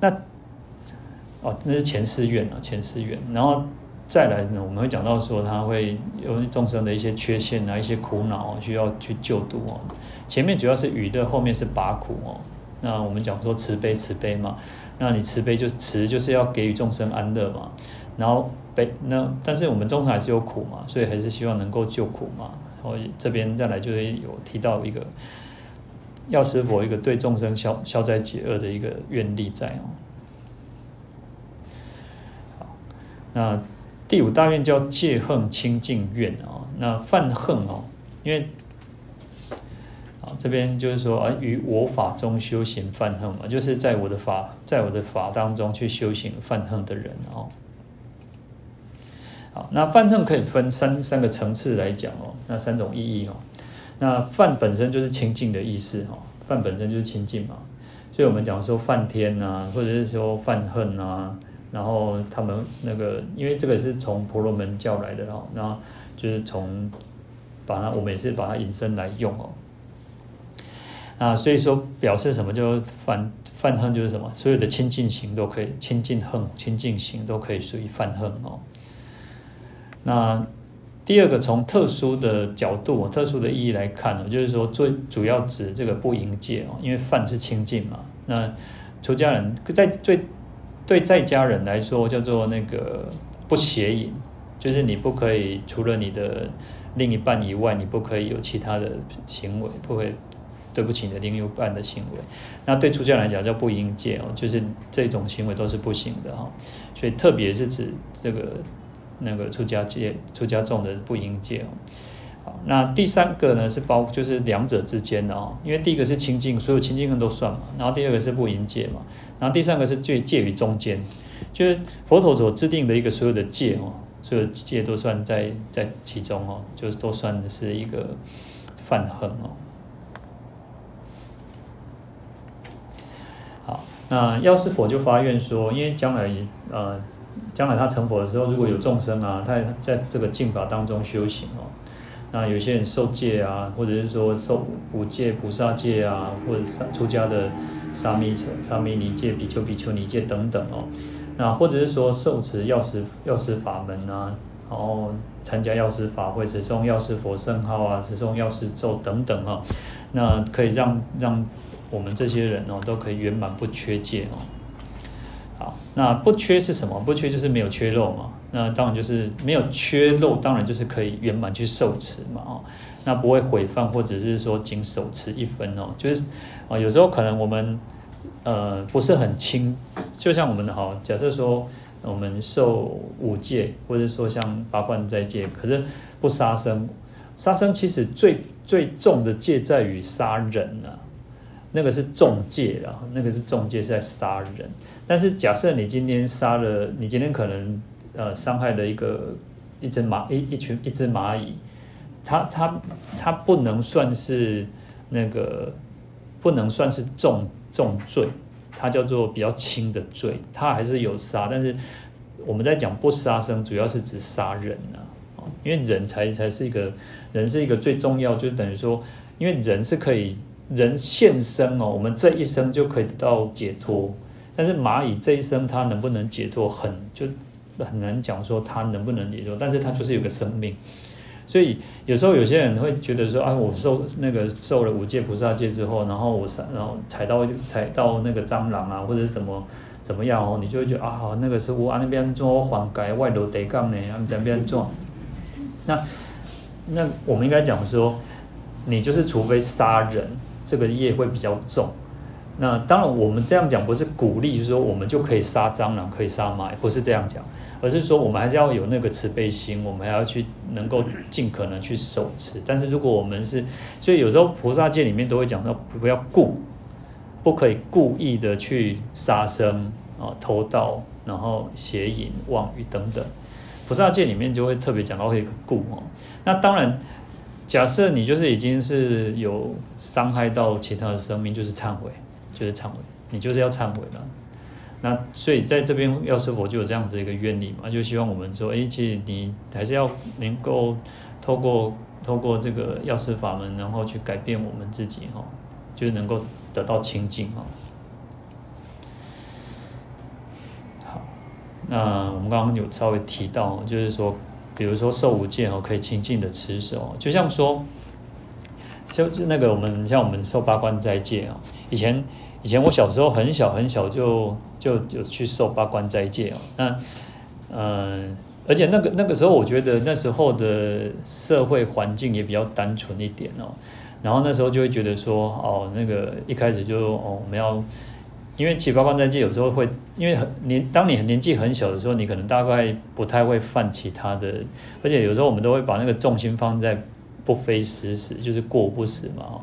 那哦，那是前四愿啊，前四愿，然后。”再来呢，我们会讲到说，他会有众生的一些缺陷啊，一些苦恼需要去救度哦。前面主要是娱乐，后面是拔苦哦。那我们讲说慈悲，慈悲嘛，那你慈悲就是慈，就是要给予众生安乐嘛。然后悲那，但是我们众生还是有苦嘛，所以还是希望能够救苦嘛。然后这边再来就是有提到一个药师佛一个对众生消消灾解厄的一个愿力在哦。那。第五大愿叫戒恨清净愿啊，那犯恨哦，因为啊这边就是说啊，于我法中修行犯恨嘛，就是在我的法，在我的法当中去修行犯恨的人哦。那犯恨可以分三三个层次来讲哦，那三种意义哦。那犯本身就是清净的意思哈，犯本身就是清净嘛，所以我们讲说犯天啊，或者是说犯恨啊。然后他们那个，因为这个是从婆罗门教来的哦，那就是从把它，我们也是把它引申来用哦。啊，所以说表示什么就犯犯恨就是什么，所有的清净行都可以，清净恨、清净行都可以属于犯恨哦。那第二个从特殊的角度、特殊的意义来看呢，就是说最主要指这个不淫戒哦，因为犯是清净嘛。那出家人在最对在家人来说，叫做那个不邪淫，就是你不可以除了你的另一半以外，你不可以有其他的行为，不会对不起你的另一半的行为。那对出家人来讲叫不淫戒哦，就是这种行为都是不行的哈。所以特别是指这个那个出家戒、出家众的不淫戒哦。好，那第三个呢是包，就是两者之间的哦，因为第一个是清净，所有清净恨都算嘛，然后第二个是不淫戒嘛。然后第三个是最介于中间，就是佛陀所制定的一个所有的戒哦，所有戒都算在在其中哦，就是都算是一个犯恨哦。好，那药师佛就发愿说，因为将来呃，将来他成佛的时候，如果有众生啊，他在这个净法当中修行哦，那有些人受戒啊，或者是说受五戒、菩萨戒啊，或者是出家的。沙弥、沙弥尼戒、比丘、比丘尼戒等等哦，那或者是说受持药师药师法门啊，然后参加药师法会，持诵药师佛圣号啊，持诵药师咒等等哈，那可以让让我们这些人哦都可以圆满不缺戒哦。那不缺是什么？不缺就是没有缺漏嘛。那当然就是没有缺漏，当然就是可以圆满去受持嘛哦，那不会毁犯或者是说仅手持一分哦，就是啊有时候可能我们呃不是很轻，就像我们好假设说我们受五戒，或者说像八关斋戒，可是不杀生，杀生其实最最重的戒在于杀人呐、啊，那个是重戒啊，那个是重戒是在杀人，但是假设你今天杀了，你今天可能。呃，伤害了一个一只蚂一一群一只蚂蚁，它它它不能算是那个不能算是重重罪，它叫做比较轻的罪，它还是有杀，但是我们在讲不杀生，主要是指杀人啊，因为人才才是一个人是一个最重要，就等于说，因为人是可以人现生哦，我们这一生就可以得到解脱，但是蚂蚁这一生它能不能解脱，很就。很难讲说它能不能解脱，但是它就是有个生命，所以有时候有些人会觉得说啊，我受那个受了五戒菩萨戒之后，然后我然后踩到踩到那个蟑螂啊，或者怎么怎么样哦，你就会觉得啊，那个是我啊那边做缓解外头得杠呢，他们这边做，那那我们应该讲说，你就是除非杀人，这个业会比较重。那当然，我们这样讲不是鼓励，就是说我们就可以杀蟑螂，可以杀蚂蚁，不是这样讲，而是说我们还是要有那个慈悲心，我们还要去能够尽可能去守持。但是如果我们是，所以有时候菩萨戒里面都会讲到，不要故，不可以故意的去杀生啊、偷盗，然后邪淫、妄语等等。菩萨戒里面就会特别讲到一个故哦。那当然，假设你就是已经是有伤害到其他的生命，就是忏悔。就是忏悔，你就是要忏悔了。那所以在这边药师佛就有这样子一个愿力嘛，就希望我们说，哎，其实你还是要能够透过透过这个药师法门，然后去改变我们自己哈，就是能够得到清净哈。好，那我们刚刚有稍微提到，就是说，比如说受五戒哦，可以清净的持守，就像说，就那个我们像我们受八关斋戒啊，以前。以前我小时候很小很小就就有去受八关斋戒哦，那嗯、呃，而且那个那个时候我觉得那时候的社会环境也比较单纯一点哦，然后那时候就会觉得说哦，那个一开始就哦我们要，因为其实八关斋戒有时候会因为很年当你年纪很小的时候，你可能大概不太会犯其他的，而且有时候我们都会把那个重心放在不非死死，就是过不死嘛。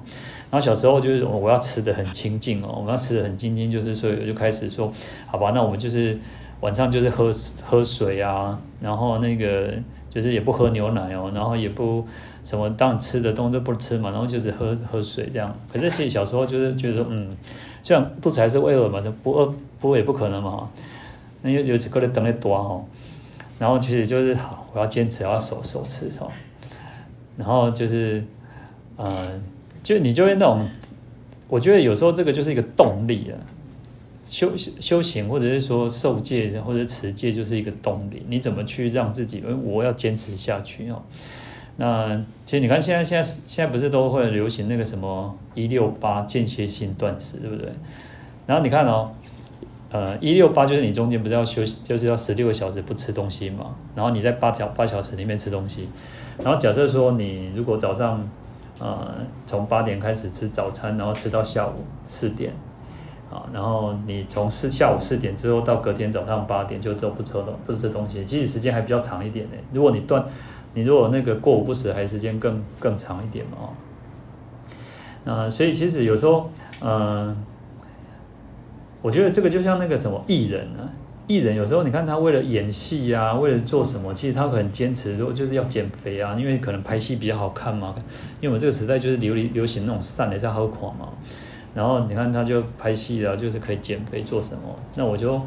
然后小时候就是我要吃的很清净哦，我要吃的很清净，就是所以我就开始说，好吧，那我们就是晚上就是喝喝水啊，然后那个就是也不喝牛奶哦，然后也不什么当吃的东西都不吃嘛，然后就是喝喝水这样。可是其实小时候就是觉得，嗯，虽然肚子还是会饿嘛，就不饿不饿也不可能嘛，那有有几个人等的多哈，然后其实就是好，我要坚持要守守吃哦，然后就是呃。就你就会那种，我觉得有时候这个就是一个动力啊，修修行或者是说受戒或者持戒就是一个动力。你怎么去让自己，我要坚持下去哦。那其实你看现在现在现在不是都会流行那个什么一六八间歇性断食，对不对？然后你看哦，呃，一六八就是你中间不是要休息，就是要十六个小时不吃东西嘛。然后你在八小八小时里面吃东西。然后假设说你如果早上。呃，从八点开始吃早餐，然后吃到下午四点，啊，然后你从四下午四点之后到隔天早上八点就都不吃了，不吃东西，其实时间还比较长一点呢。如果你断，你如果那个过午不食，还时间更更长一点嘛，啊，所以其实有时候，嗯、呃，我觉得这个就像那个什么艺人啊。艺人有时候你看他为了演戏啊，为了做什么，其实他很坚持说就是要减肥啊，因为可能拍戏比较好看嘛。因为我们这个时代就是流流行那种散的在好垮嘛。然后你看他就拍戏啊，就是可以减肥做什么。那我就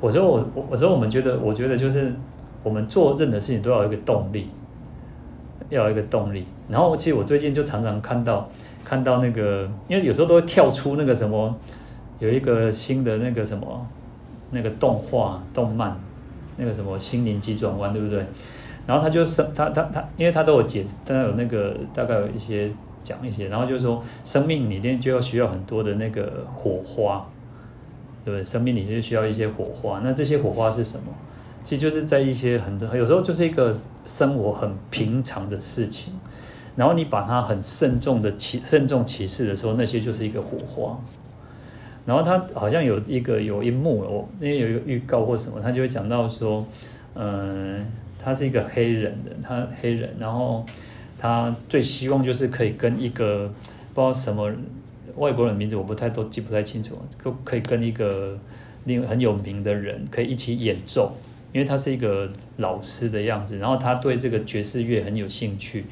我说我我我说我们觉得我觉得就是我们做任何事情都要有一个动力，要有一个动力。然后其实我最近就常常看到看到那个，因为有时候都会跳出那个什么，有一个新的那个什么。那个动画、动漫，那个什么《心灵急转弯》，对不对？然后他就生他他他，因为他都有解释，他有那个大概有一些讲一些，然后就是说，生命里面就要需要很多的那个火花，对不对？生命里就需要一些火花。那这些火花是什么？其实就是在一些很有时候就是一个生活很平常的事情，然后你把它很慎重的启慎重启示的时候，那些就是一个火花。然后他好像有一个有一幕哦，因为有一个预告或什么，他就会讲到说，嗯、他是一个黑人的，他黑人，然后他最希望就是可以跟一个不知道什么外国人名字，我不太都记不太清楚，可可以跟一个另很有名的人可以一起演奏，因为他是一个老师的样子，然后他对这个爵士乐很有兴趣，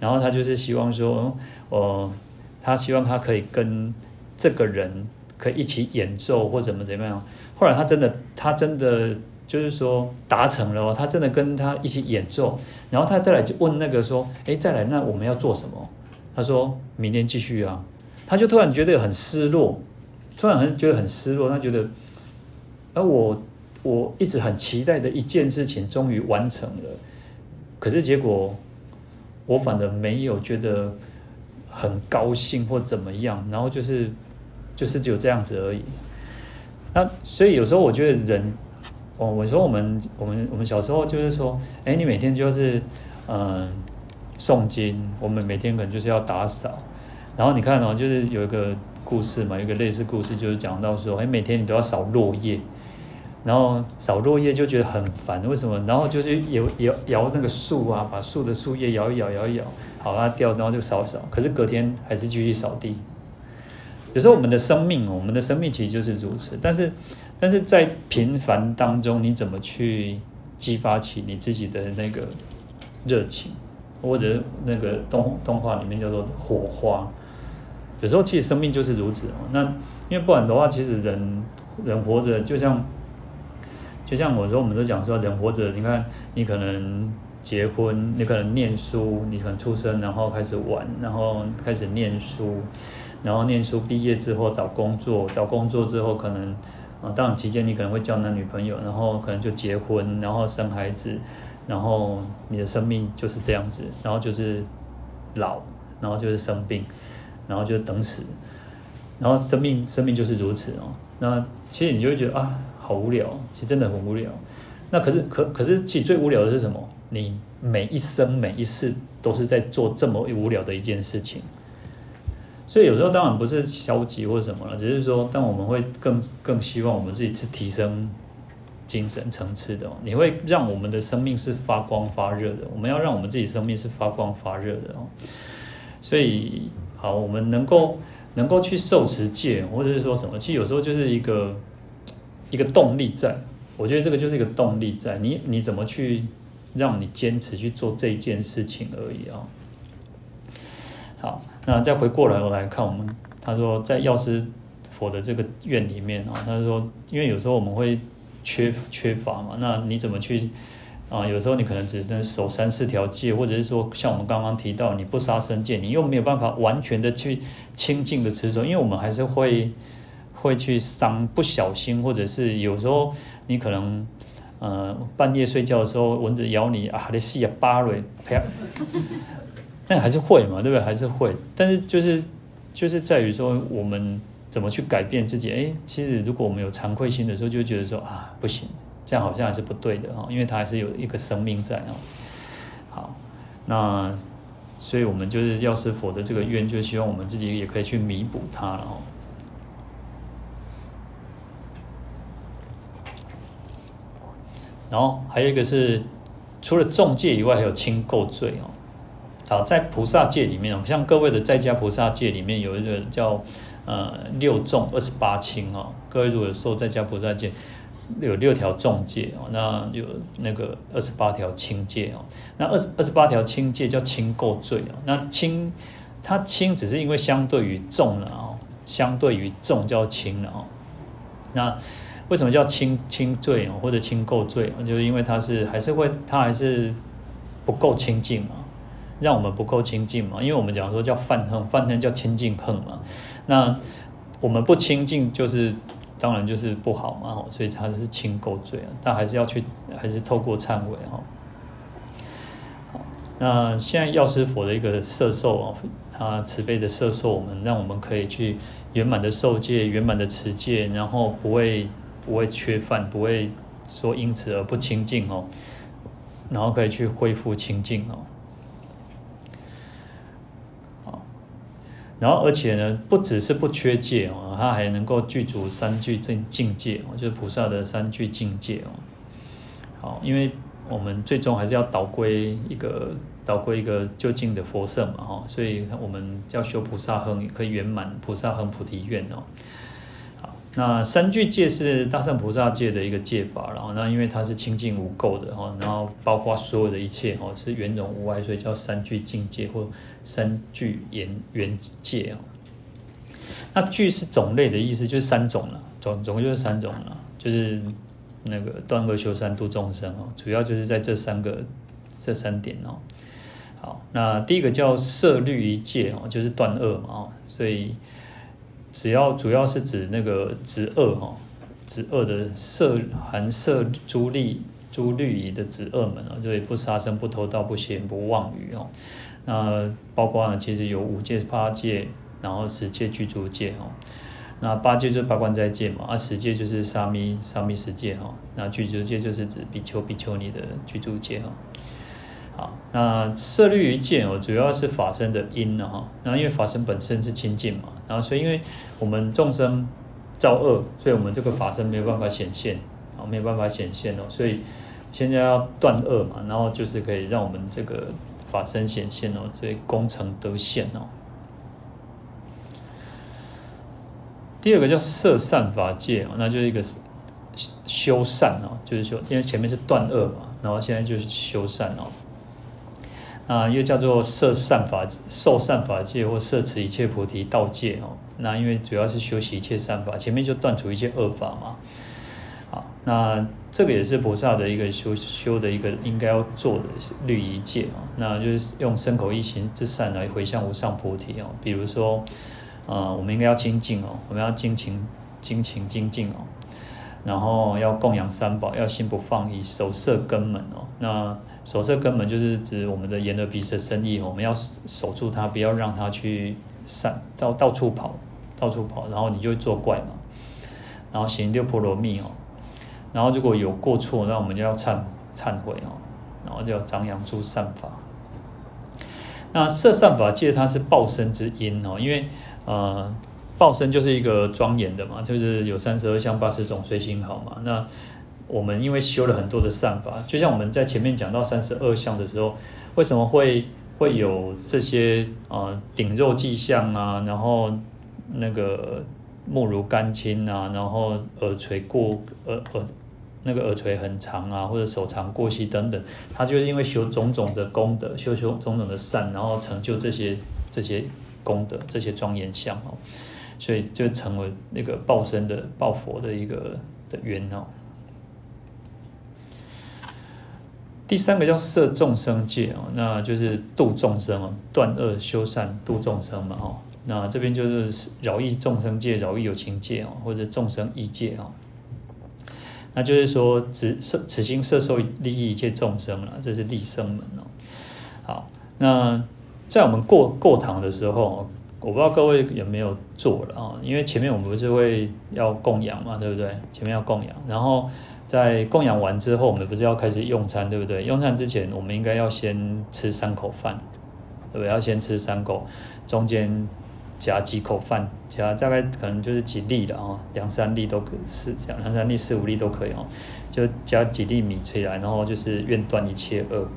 然后他就是希望说，哦，他希望他可以跟这个人。可以一起演奏或怎么怎么样，后来他真的，他真的就是说达成了，他真的跟他一起演奏，然后他再来就问那个说，哎，再来那我们要做什么？他说明天继续啊，他就突然觉得很失落，突然很觉得很失落，他觉得，而我我一直很期待的一件事情终于完成了，可是结果我反而没有觉得很高兴或怎么样，然后就是。就是只有这样子而已。那所以有时候我觉得人，哦，我说我们我们我们小时候就是说，哎，你每天就是嗯诵经，我们每天可能就是要打扫。然后你看哦，就是有一个故事嘛，有一个类似故事，就是讲到说，哎，每天你都要扫落叶，然后扫落叶就觉得很烦，为什么？然后就是摇摇摇那个树啊，把树的树叶摇一摇，摇一摇，好它掉，然后就扫扫。可是隔天还是继续扫地。有时候我们的生命，我们的生命其实就是如此。但是，但是在平凡当中，你怎么去激发起你自己的那个热情，或者那个动动画里面叫做火花？有时候其实生命就是如此。那因为不然的话，其实人人活着就像就像我说，我们都讲说，人活着，你看你可能结婚，你可能念书，你可能出生，然后开始玩，然后开始念书。然后念书毕业之后找工作，找工作之后可能，啊，当然期间你可能会交男女朋友，然后可能就结婚，然后生孩子，然后你的生命就是这样子，然后就是老，然后就是生病，然后就等死，然后生命生命就是如此哦。那其实你就会觉得啊，好无聊，其实真的很无聊。那可是可可是其实最无聊的是什么？你每一生每一世都是在做这么无聊的一件事情。所以有时候当然不是消极或什么了，只是说，但我们会更更希望我们自己是提升精神层次的。你会让我们的生命是发光发热的，我们要让我们自己生命是发光发热的哦。所以好，我们能够能够去受持戒，或者是说什么，其实有时候就是一个一个动力在。我觉得这个就是一个动力在，你你怎么去让你坚持去做这件事情而已啊。好。那再回过来，我来看我们。他说，在药师佛的这个院里面啊，他说，因为有时候我们会缺缺乏嘛，那你怎么去啊？有时候你可能只能守三四条戒，或者是说，像我们刚刚提到，你不杀生戒，你又没有办法完全的去清净的持守，因为我们还是会会去伤，不小心，或者是有时候你可能呃半夜睡觉的时候，蚊子咬你啊，你死啊，巴瑞啪。但还是会嘛，对不对？还是会，但是就是就是在于说，我们怎么去改变自己？哎，其实如果我们有惭愧心的时候，就觉得说啊，不行，这样好像还是不对的哈，因为它还是有一个生命在啊。好，那所以我们就是药师佛的这个愿，就希望我们自己也可以去弥补它了哈。然后还有一个是，除了重戒以外，还有轻垢罪哦。好，在菩萨戒里面，像各位的在家菩萨戒里面有一个叫呃六重二十八轻哦。各位如果说在家菩萨戒，有六条重戒哦，那有那个二十八条轻戒哦。那二十二十八条轻戒叫轻垢罪哦。那轻它轻只是因为相对于重了哦，相对于重叫轻了哦。那为什么叫轻轻罪哦，或者轻垢罪？就是因为它是还是会，它还是不够清净嘛。让我们不够清净嘛，因为我们讲说叫犯恨，犯恨叫清净恨嘛。那我们不清净，就是当然就是不好嘛，所以它是轻垢罪啊。但还是要去，还是透过忏悔哈。好，那现在药师佛的一个摄受啊，他慈悲的摄受我们，让我们可以去圆满的受戒，圆满的持戒，然后不会不会缺犯，不会说因此而不清净哦，然后可以去恢复清净哦。然后而且呢，不只是不缺戒哦，它还能够具足三具正境界哦，就是菩萨的三具境界哦。好，因为我们最终还是要导归一个导归一个究竟的佛圣嘛哈，所以我们要修菩萨行，可以圆满菩萨行菩提愿哦。好那三具戒是大乘菩萨戒的一个戒法，然后那因为它是清净无垢的哈，然后包括所有的一切哦，是圆融无碍，所以叫三具境界或三具圆圆戒哦。那具是种类的意思，就是三种了，总总共就是三种了，就是那个断恶修善度众生哦，主要就是在这三个这三点哦。好，那第一个叫摄律仪戒哦，就是断恶嘛哦，所以。只要主要是指那个止恶哈，止恶的摄含摄诸律诸律仪的止恶门啊，就是不杀生、不偷盗、不邪、不妄语哦。那包括呢，其实有五戒、八戒，然后十戒具足戒哦。那八戒就是八关斋戒嘛，啊，十戒就是沙弥沙弥十戒哈。那具足戒就是指比丘比丘尼的具足戒哈。好，那摄律仪戒哦，主要是法身的因呢哈。那因为法身本身是清净嘛，然后所以因为我们众生造恶，所以我们这个法身没有办法显现，啊，没有办法显现哦。所以现在要断恶嘛，然后就是可以让我们这个法身显现哦，所以功成得现哦。第二个叫摄善法戒哦，那就是一个修善哦，就是说因为前面是断恶嘛，然后现在就是修善哦。啊，又叫做摄善法、受善法戒或摄持一切菩提道戒哦。那因为主要是修习一切善法，前面就断除一切恶法嘛。那这个也是菩萨的一个修修的一个应该要做的律仪戒哦。那就是用身口意行之善来回向无上菩提哦。比如说，呃，我们应该要精进哦，我们要精勤精勤精进哦。然后要供养三宝，要心不放逸，守摄根门哦。那守摄根门就是指我们的眼耳鼻舌身意，我们要守住它，不要让它去散到到处跑，到处跑，然后你就会作怪嘛。然后行六波罗蜜哦，然后如果有过错，那我们就要忏忏悔哦，然后就要张扬出善法。那摄善法戒它是报身之因哦，因为呃报身就是一个庄严的嘛，就是有三十二相八十种随行好嘛，那。我们因为修了很多的善法，就像我们在前面讲到三十二相的时候，为什么会会有这些啊顶肉际相啊，然后那个目如干青啊，然后耳垂过耳耳那个耳垂很长啊，或者手长过膝等等，他就是因为修种种的功德，修修种种的善，然后成就这些这些功德，这些庄严相哦，所以就成为那个报身的报佛的一个的缘哦。第三个叫摄众生戒哦，那就是度众生哦，断恶修善度众生嘛哦。那这边就是饶益众生戒、饶益有情戒哦，或者众生义戒哦。那就是说，只摄此心摄受利益一切众生了，这是利生门哦。好，那在我们过过堂的时候，我不知道各位有没有做了啊？因为前面我们不是会要供养嘛，对不对？前面要供养，然后。在供养完之后，我们不是要开始用餐，对不对？用餐之前，我们应该要先吃三口饭，对不对？要先吃三口，中间夹几口饭，夹大概可能就是几粒的啊，两三粒都可，是这样，两三粒、四五粒都可以哦。就夹几粒米出来，然后就是愿断一切恶，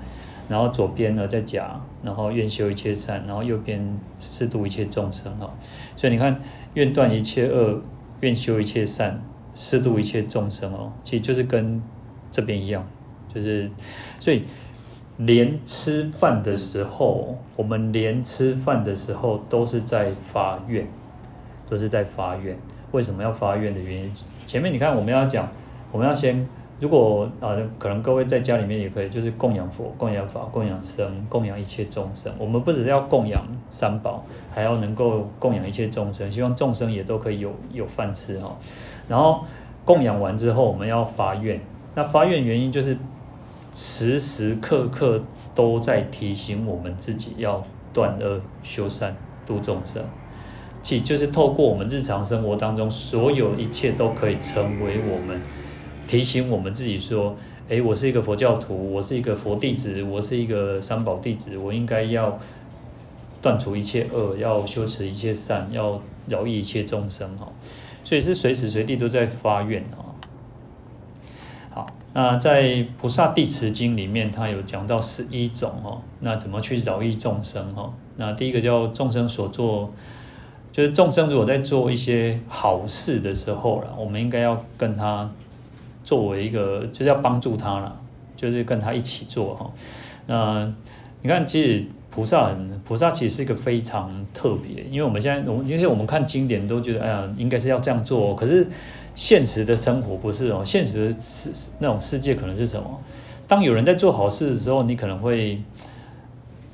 然后左边呢再夹，然后愿修一切善，然后右边是度一切众生哦。所以你看，愿断一切恶，愿修一切善。摄度一切众生哦，其实就是跟这边一样，就是所以连吃饭的时候，我们连吃饭的时候都是在发愿，都是在发愿。为什么要发愿的原因？前面你看我们要讲，我们要先，如果啊，可能各位在家里面也可以，就是供养佛、供养法、供养僧、供养一切众生。我们不只是要供养三宝，还要能够供养一切众生，希望众生也都可以有有饭吃哈。然后供养完之后，我们要发愿。那发愿原因就是时时刻刻都在提醒我们自己要断恶修善度众生，即就是透过我们日常生活当中所有一切都可以成为我们提醒我们自己说，诶，我是一个佛教徒，我是一个佛弟子，我是一个三宝弟子，我应该要断除一切恶，要修持一切善，要饶益一切众生哈。所以是随时随地都在发愿哈。那在《菩萨地持经》里面，它有讲到十一种哦，那怎么去饶益众生哦？那第一个叫众生所做。就是众生如果在做一些好事的时候了，我们应该要跟他作为一个，就是要帮助他了，就是跟他一起做哈。那你看，其实菩萨很，菩萨其实是一个非常特别，因为我们现在，我们因为我们看经典都觉得，哎呀，应该是要这样做。可是现实的生活不是哦，现实的世那种世界可能是什么？当有人在做好事的时候，你可能会。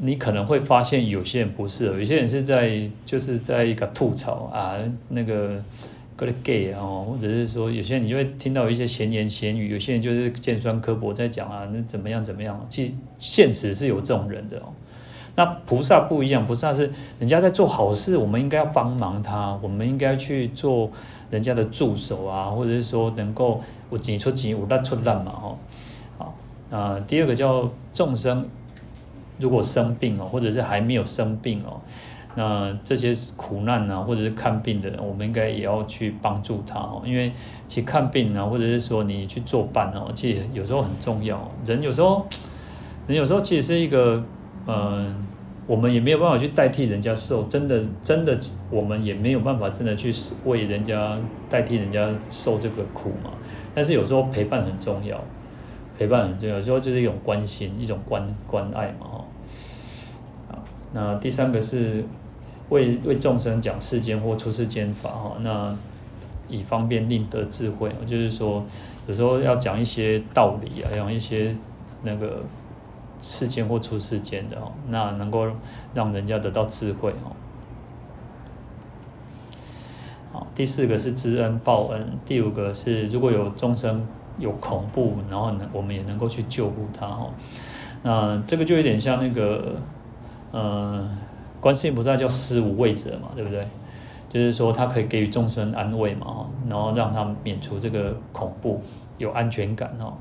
你可能会发现有些人不是，有些人是在就是在一个吐槽啊，那个个 gay 啊，或者是说有些人你就会听到一些闲言闲语，有些人就是尖酸刻薄在讲啊，那怎么样怎么样？其实现实是有这种人的哦。那菩萨不一样，菩萨是人家在做好事，我们应该要帮忙他，我们应该去做人家的助手啊，或者是说能够我挤出挤，我烂出烂嘛，哈。好啊，第二个叫众生。如果生病哦，或者是还没有生病哦，那这些苦难啊，或者是看病的人，我们应该也要去帮助他哦。因为其实看病啊，或者是说你去作伴哦，其实有时候很重要。人有时候，人有时候其实是一个，嗯、我们也没有办法去代替人家受，真的，真的，我们也没有办法真的去为人家代替人家受这个苦嘛。但是有时候陪伴很重要。陪伴很重要，有时候就是一种关心，一种关关爱嘛，哈。啊，那第三个是为为众生讲世间或出世间法，哈。那以方便令得智慧，就是说有时候要讲一些道理啊，讲一些那个世间或出世间的，哦，那能够让人家得到智慧，哦。好，第四个是知恩报恩，第五个是如果有众生。有恐怖，然后呢，我们也能够去救护他哦。那这个就有点像那个，呃，观世音菩萨叫施无畏者嘛，对不对？就是说他可以给予众生安慰嘛，然后让他免除这个恐怖，有安全感哦。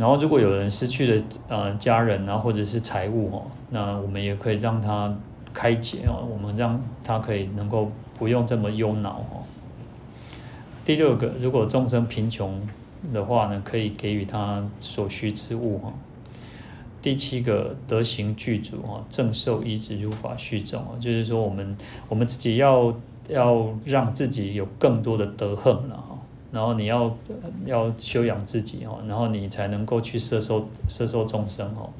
然后如果有人失去了呃家人，啊或者是财物哦，那我们也可以让他开解哦，我们让他可以能够不用这么忧恼哦。第六个，如果众生贫穷的话呢，可以给予他所需之物哈。第七个，德行具足啊，正受依止如法续众啊，就是说我们我们自己要要让自己有更多的德行了，然后你要要修养自己哦，然后你才能够去摄受摄受众生哦，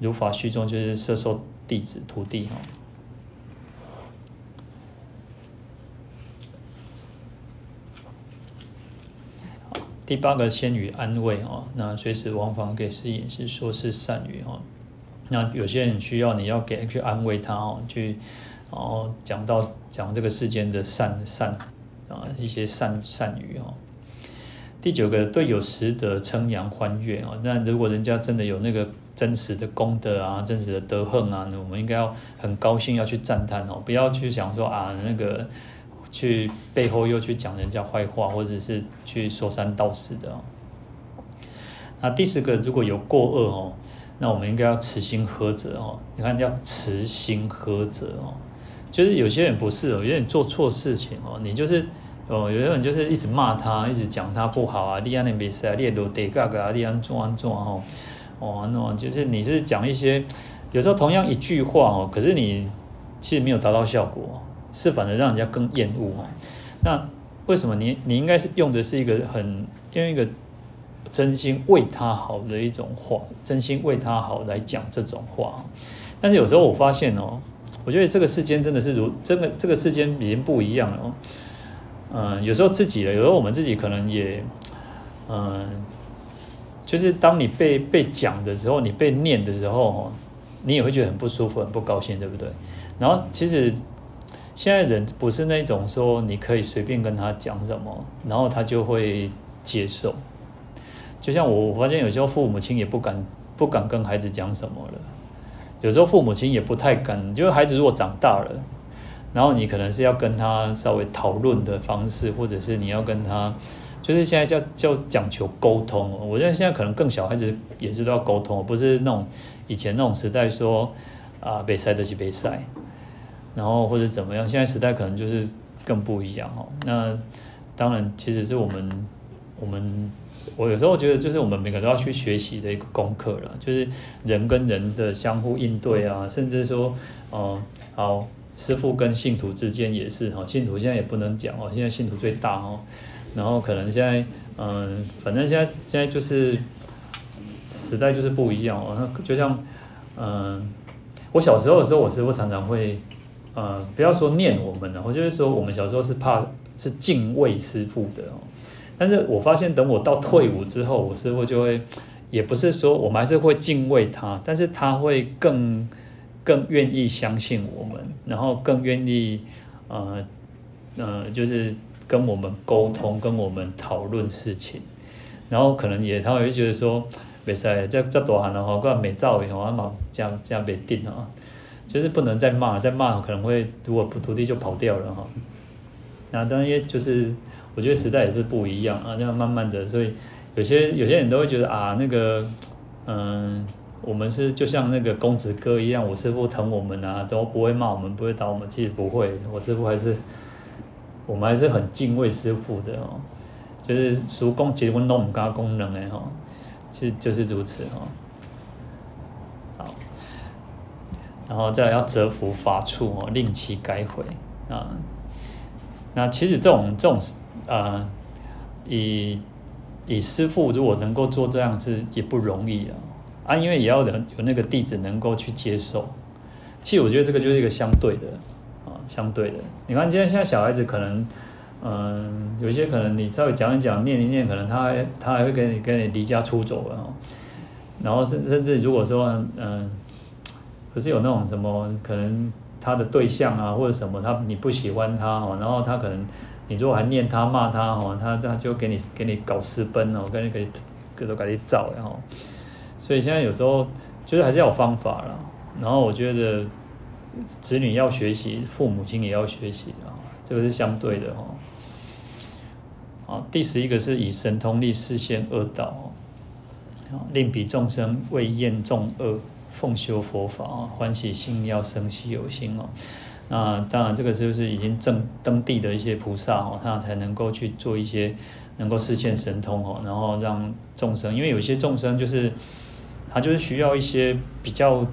如法虚众就是摄受弟子徒弟哦。第八个先予安慰哦，那随时往返给师引是说是善语哦。那有些人需要你要给去安慰他哦，去然后讲到讲这个世间的善善啊一些善善语哦。第九个对有实德称扬欢悦哦。那如果人家真的有那个真实的功德啊，真实的德行啊，那我们应该要很高兴要去赞叹哦，不要去想说啊那个。去背后又去讲人家坏话，或者是去说三道四的哦。那第十个，如果有过恶哦，那我们应该要慈心呵责哦。你看，要慈心呵责哦，就是有些人不是哦，有些人做错事情哦，你就是哦，有些人就是一直骂他，一直讲他不好啊，你安尼没事啊，你落地嘎嘎，你安怎安怎哦，哦，那就是你是讲一些，有时候同样一句话哦，可是你其实没有达到效果。是反而让人家更厌恶哦。那为什么你你应该是用的是一个很用一个真心为他好的一种话，真心为他好来讲这种话。但是有时候我发现哦，我觉得这个世间真的是如真的这个世间已经不一样了哦。嗯，有时候自己的，有时候我们自己可能也嗯，就是当你被被讲的时候，你被念的时候，你也会觉得很不舒服、很不高兴，对不对？然后其实。现在人不是那种说你可以随便跟他讲什么，然后他就会接受。就像我，我发现有时候父母亲也不敢不敢跟孩子讲什么了。有时候父母亲也不太敢，就是孩子如果长大了，然后你可能是要跟他稍微讨论的方式，或者是你要跟他就是现在叫叫讲求沟通。我觉得现在可能更小孩子也是都要沟通，不是那种以前那种时代说啊，被塞得起被塞，然后或者怎么样。现在时代可能就是更不一样哦。那当然，其实是我们我们。我有时候觉得，就是我们每个都要去学习的一个功课了，就是人跟人的相互应对啊，甚至说，哦、好，师父跟信徒之间也是哈，信徒现在也不能讲哦，现在信徒最大哦，然后可能现在，嗯、反正现在现在就是时代就是不一样哦，那就像，嗯、我小时候的时候，我师父常常会，呃，不要说念我们了，我就是说我们小时候是怕是敬畏师父的哦。但是我发现，等我到退伍之后，我师父就会，也不是说我们还是会敬畏他，但是他会更更愿意相信我们，然后更愿意呃呃，就是跟我们沟通，跟我们讨论事情，然后可能也他会觉得说，没事，这这多好呢，哈，不然没造以后啊嘛，这样这样别定啊，就是不能再骂，再骂可能会如果不徒弟就跑掉了哈，那当然也就是。我觉得时代也是不一样啊，这样慢慢的，所以有些有些人都会觉得啊，那个，嗯，我们是就像那个公子哥一样，我师父疼我们啊，都不会骂我们，不会打我们，其实不会，我师父还是，我们还是很敬畏师父的哦，就是叔公结婚弄加功能哎哈，其实就是如此哈，好，然后再来要折服法处哦，令其改悔啊，那其实这种这种。呃，以以师父如果能够做这样子也不容易啊。啊，因为也要有有那个弟子能够去接受。其实我觉得这个就是一个相对的啊，相对的。你看今天现在小孩子可能，嗯、有些可能你稍微讲一讲、念一念，可能他还他还会跟你跟你离家出走了。然后甚甚至如果说嗯、不，是有那种什么可能他的对象啊或者什么他你不喜欢他哦，然后他可能。你如果还念他骂他哦，他他就给你给你搞私奔哦，跟你给你各种给你找然后，所以现在有时候就是还是要有方法啦。然后我觉得子女要学习，父母亲也要学习啊，这个是相对的哦。好，第十一个是以神通力示现恶道，令彼众生为厌众恶，奉修佛法啊，欢喜心要生息有心哦。那当然，这个就是已经正登地的一些菩萨哦，他才能够去做一些能够示现神通哦，然后让众生，因为有些众生就是他就是需要一些比较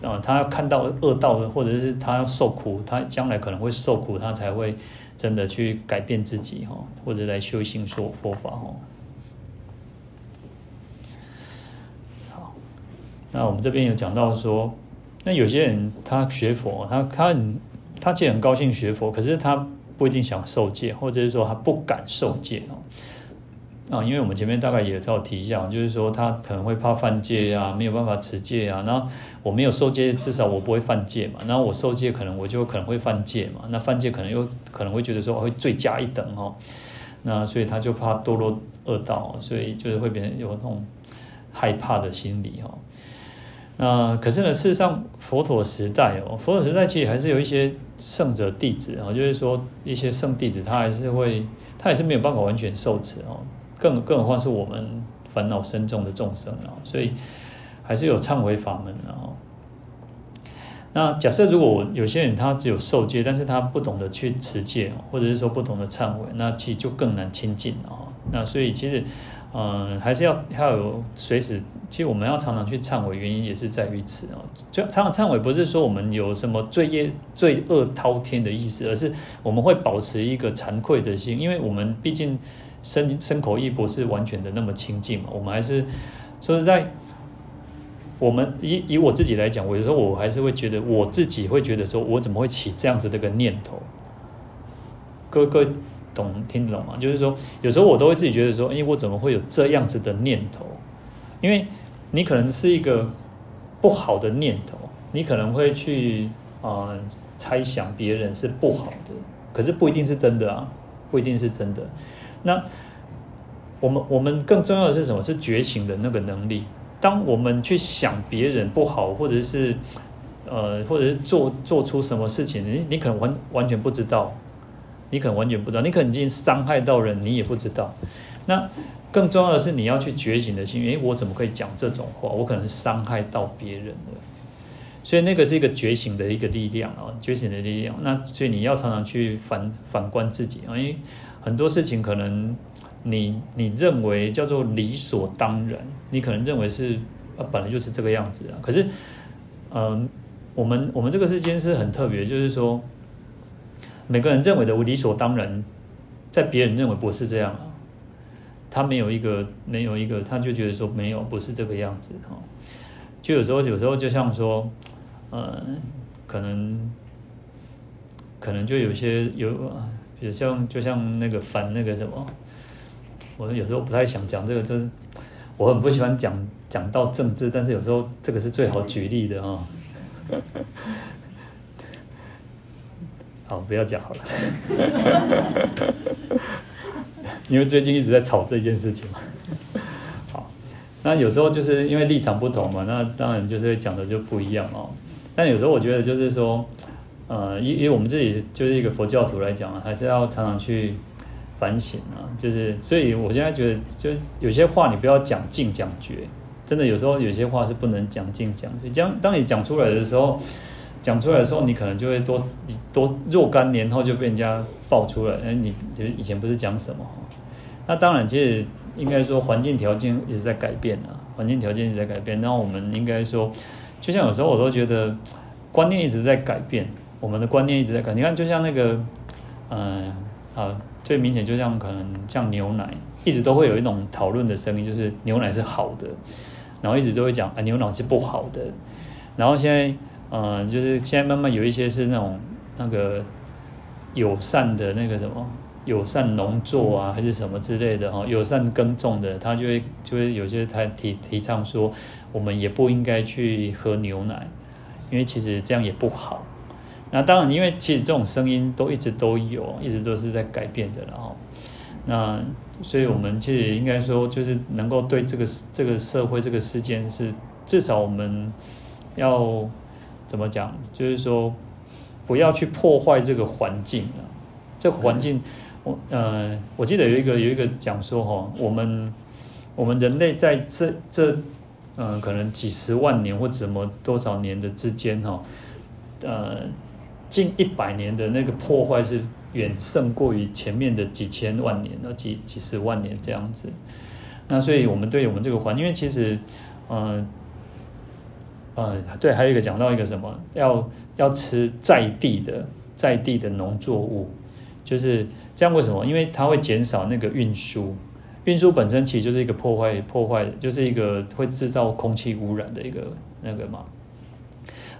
啊，他看到恶道的，或者是他要受苦，他将来可能会受苦，他才会真的去改变自己哈，或者来修行说佛法哦。好，那我们这边有讲到说，那有些人他学佛，他他很。他其实很高兴学佛，可是他不一定想受戒，或者是说他不敢受戒哦。啊，因为我们前面大概也有提一下，就是说他可能会怕犯戒啊，没有办法持戒啊。然后我没有受戒，至少我不会犯戒嘛。然后我受戒，可能我就可能会犯戒嘛。那犯戒可能又可能会觉得说我会罪加一等哦。那所以他就怕堕落恶道，所以就是会变成有那种害怕的心理哈。那可是呢，事实上佛陀时代哦，佛陀时代其实还是有一些圣者弟子啊，就是说一些圣弟子，他还是会，他也是没有办法完全受持哦，更更何况是我们烦恼深重的众生啊，所以还是有忏悔法门的哦。那假设如果有些人他只有受戒，但是他不懂得去持戒，或者是说不懂得忏悔，那其实就更难亲近哦。那所以其实。嗯，还是要要有随时，其实我们要常常去忏悔，原因也是在于此哦。就常常忏悔，不是说我们有什么罪业、罪恶滔天的意思，而是我们会保持一个惭愧的心，因为我们毕竟身身口意不是完全的那么清净嘛。我们还是说实在，我们以以我自己来讲，我有时候我还是会觉得，我自己会觉得说，我怎么会起这样子的一个念头？哥哥。懂听懂吗？就是说，有时候我都会自己觉得说，哎，我怎么会有这样子的念头？因为你可能是一个不好的念头，你可能会去啊、猜想别人是不好的，可是不一定是真的啊，不一定是真的。那我们我们更重要的是什么？是觉醒的那个能力。当我们去想别人不好，或者是呃，或者是做做出什么事情，你你可能完完全不知道。你可能完全不知道，你可能已经伤害到人，你也不知道。那更重要的是你要去觉醒的心，诶，我怎么可以讲这种话？我可能伤害到别人了。所以那个是一个觉醒的一个力量啊，觉醒的力量。那所以你要常常去反反观自己啊，因为很多事情可能你你认为叫做理所当然，你可能认为是啊本来就是这个样子啊。可是，嗯，我们我们这个世间是很特别，就是说每个人认为的理所当然，在别人认为不是这样啊。他没有一个没有一个，他就觉得说没有不是这个样子哈。就有时候有时候就像说。呃，可能，可能就有些有，比如像就像那个反那个什么，我有时候不太想讲这个，就是我很不喜欢讲讲到政治，但是有时候这个是最好举例的啊。好，不要讲好了，因为最近一直在吵这件事情嘛。好，那有时候就是因为立场不同嘛，那当然就是讲的就不一样哦。但有时候我觉得就是说，呃，以以我们自己就是一个佛教徒来讲啊，还是要常常去反省啊。就是，所以我现在觉得，就有些话你不要讲尽讲绝，真的有时候有些话是不能讲尽讲绝。将当你讲出来的时候，讲出来的时候，你可能就会多多若干年后就被人家爆出来。哎，你就以前不是讲什么？那当然，其实应该说环境条件一直在改变啊，环境条件一直在改变。然后我们应该说。就像有时候我都觉得观念一直在改变，我们的观念一直在改。你看，就像那个，嗯，啊，最明显就像可能像牛奶，一直都会有一种讨论的声音，就是牛奶是好的，然后一直都会讲啊牛奶是不好的。然后现在，嗯，就是现在慢慢有一些是那种那个友善的那个什么友善农作啊，还是什么之类的哈，友善耕种的，他就会就会有些他提提倡说。我们也不应该去喝牛奶，因为其实这样也不好。那当然，因为其实这种声音都一直都有，一直都是在改变的了哈。那所以我们其实应该说，就是能够对这个这个社会这个事件是至少我们要怎么讲，就是说不要去破坏这个环境啊。这环境，我呃，我记得有一个有一个讲说哈，我们我们人类在这这。嗯，可能几十万年或怎么多少年的之间哈，呃，近一百年的那个破坏是远胜过于前面的几千万年的几几十万年这样子。那所以我们对我们这个环，因为其实，嗯、呃，呃，对，还有一个讲到一个什么，要要吃在地的在地的农作物，就是这样。为什么？因为它会减少那个运输。运输本身其实就是一个破坏，破坏就是一个会制造空气污染的一个那个嘛，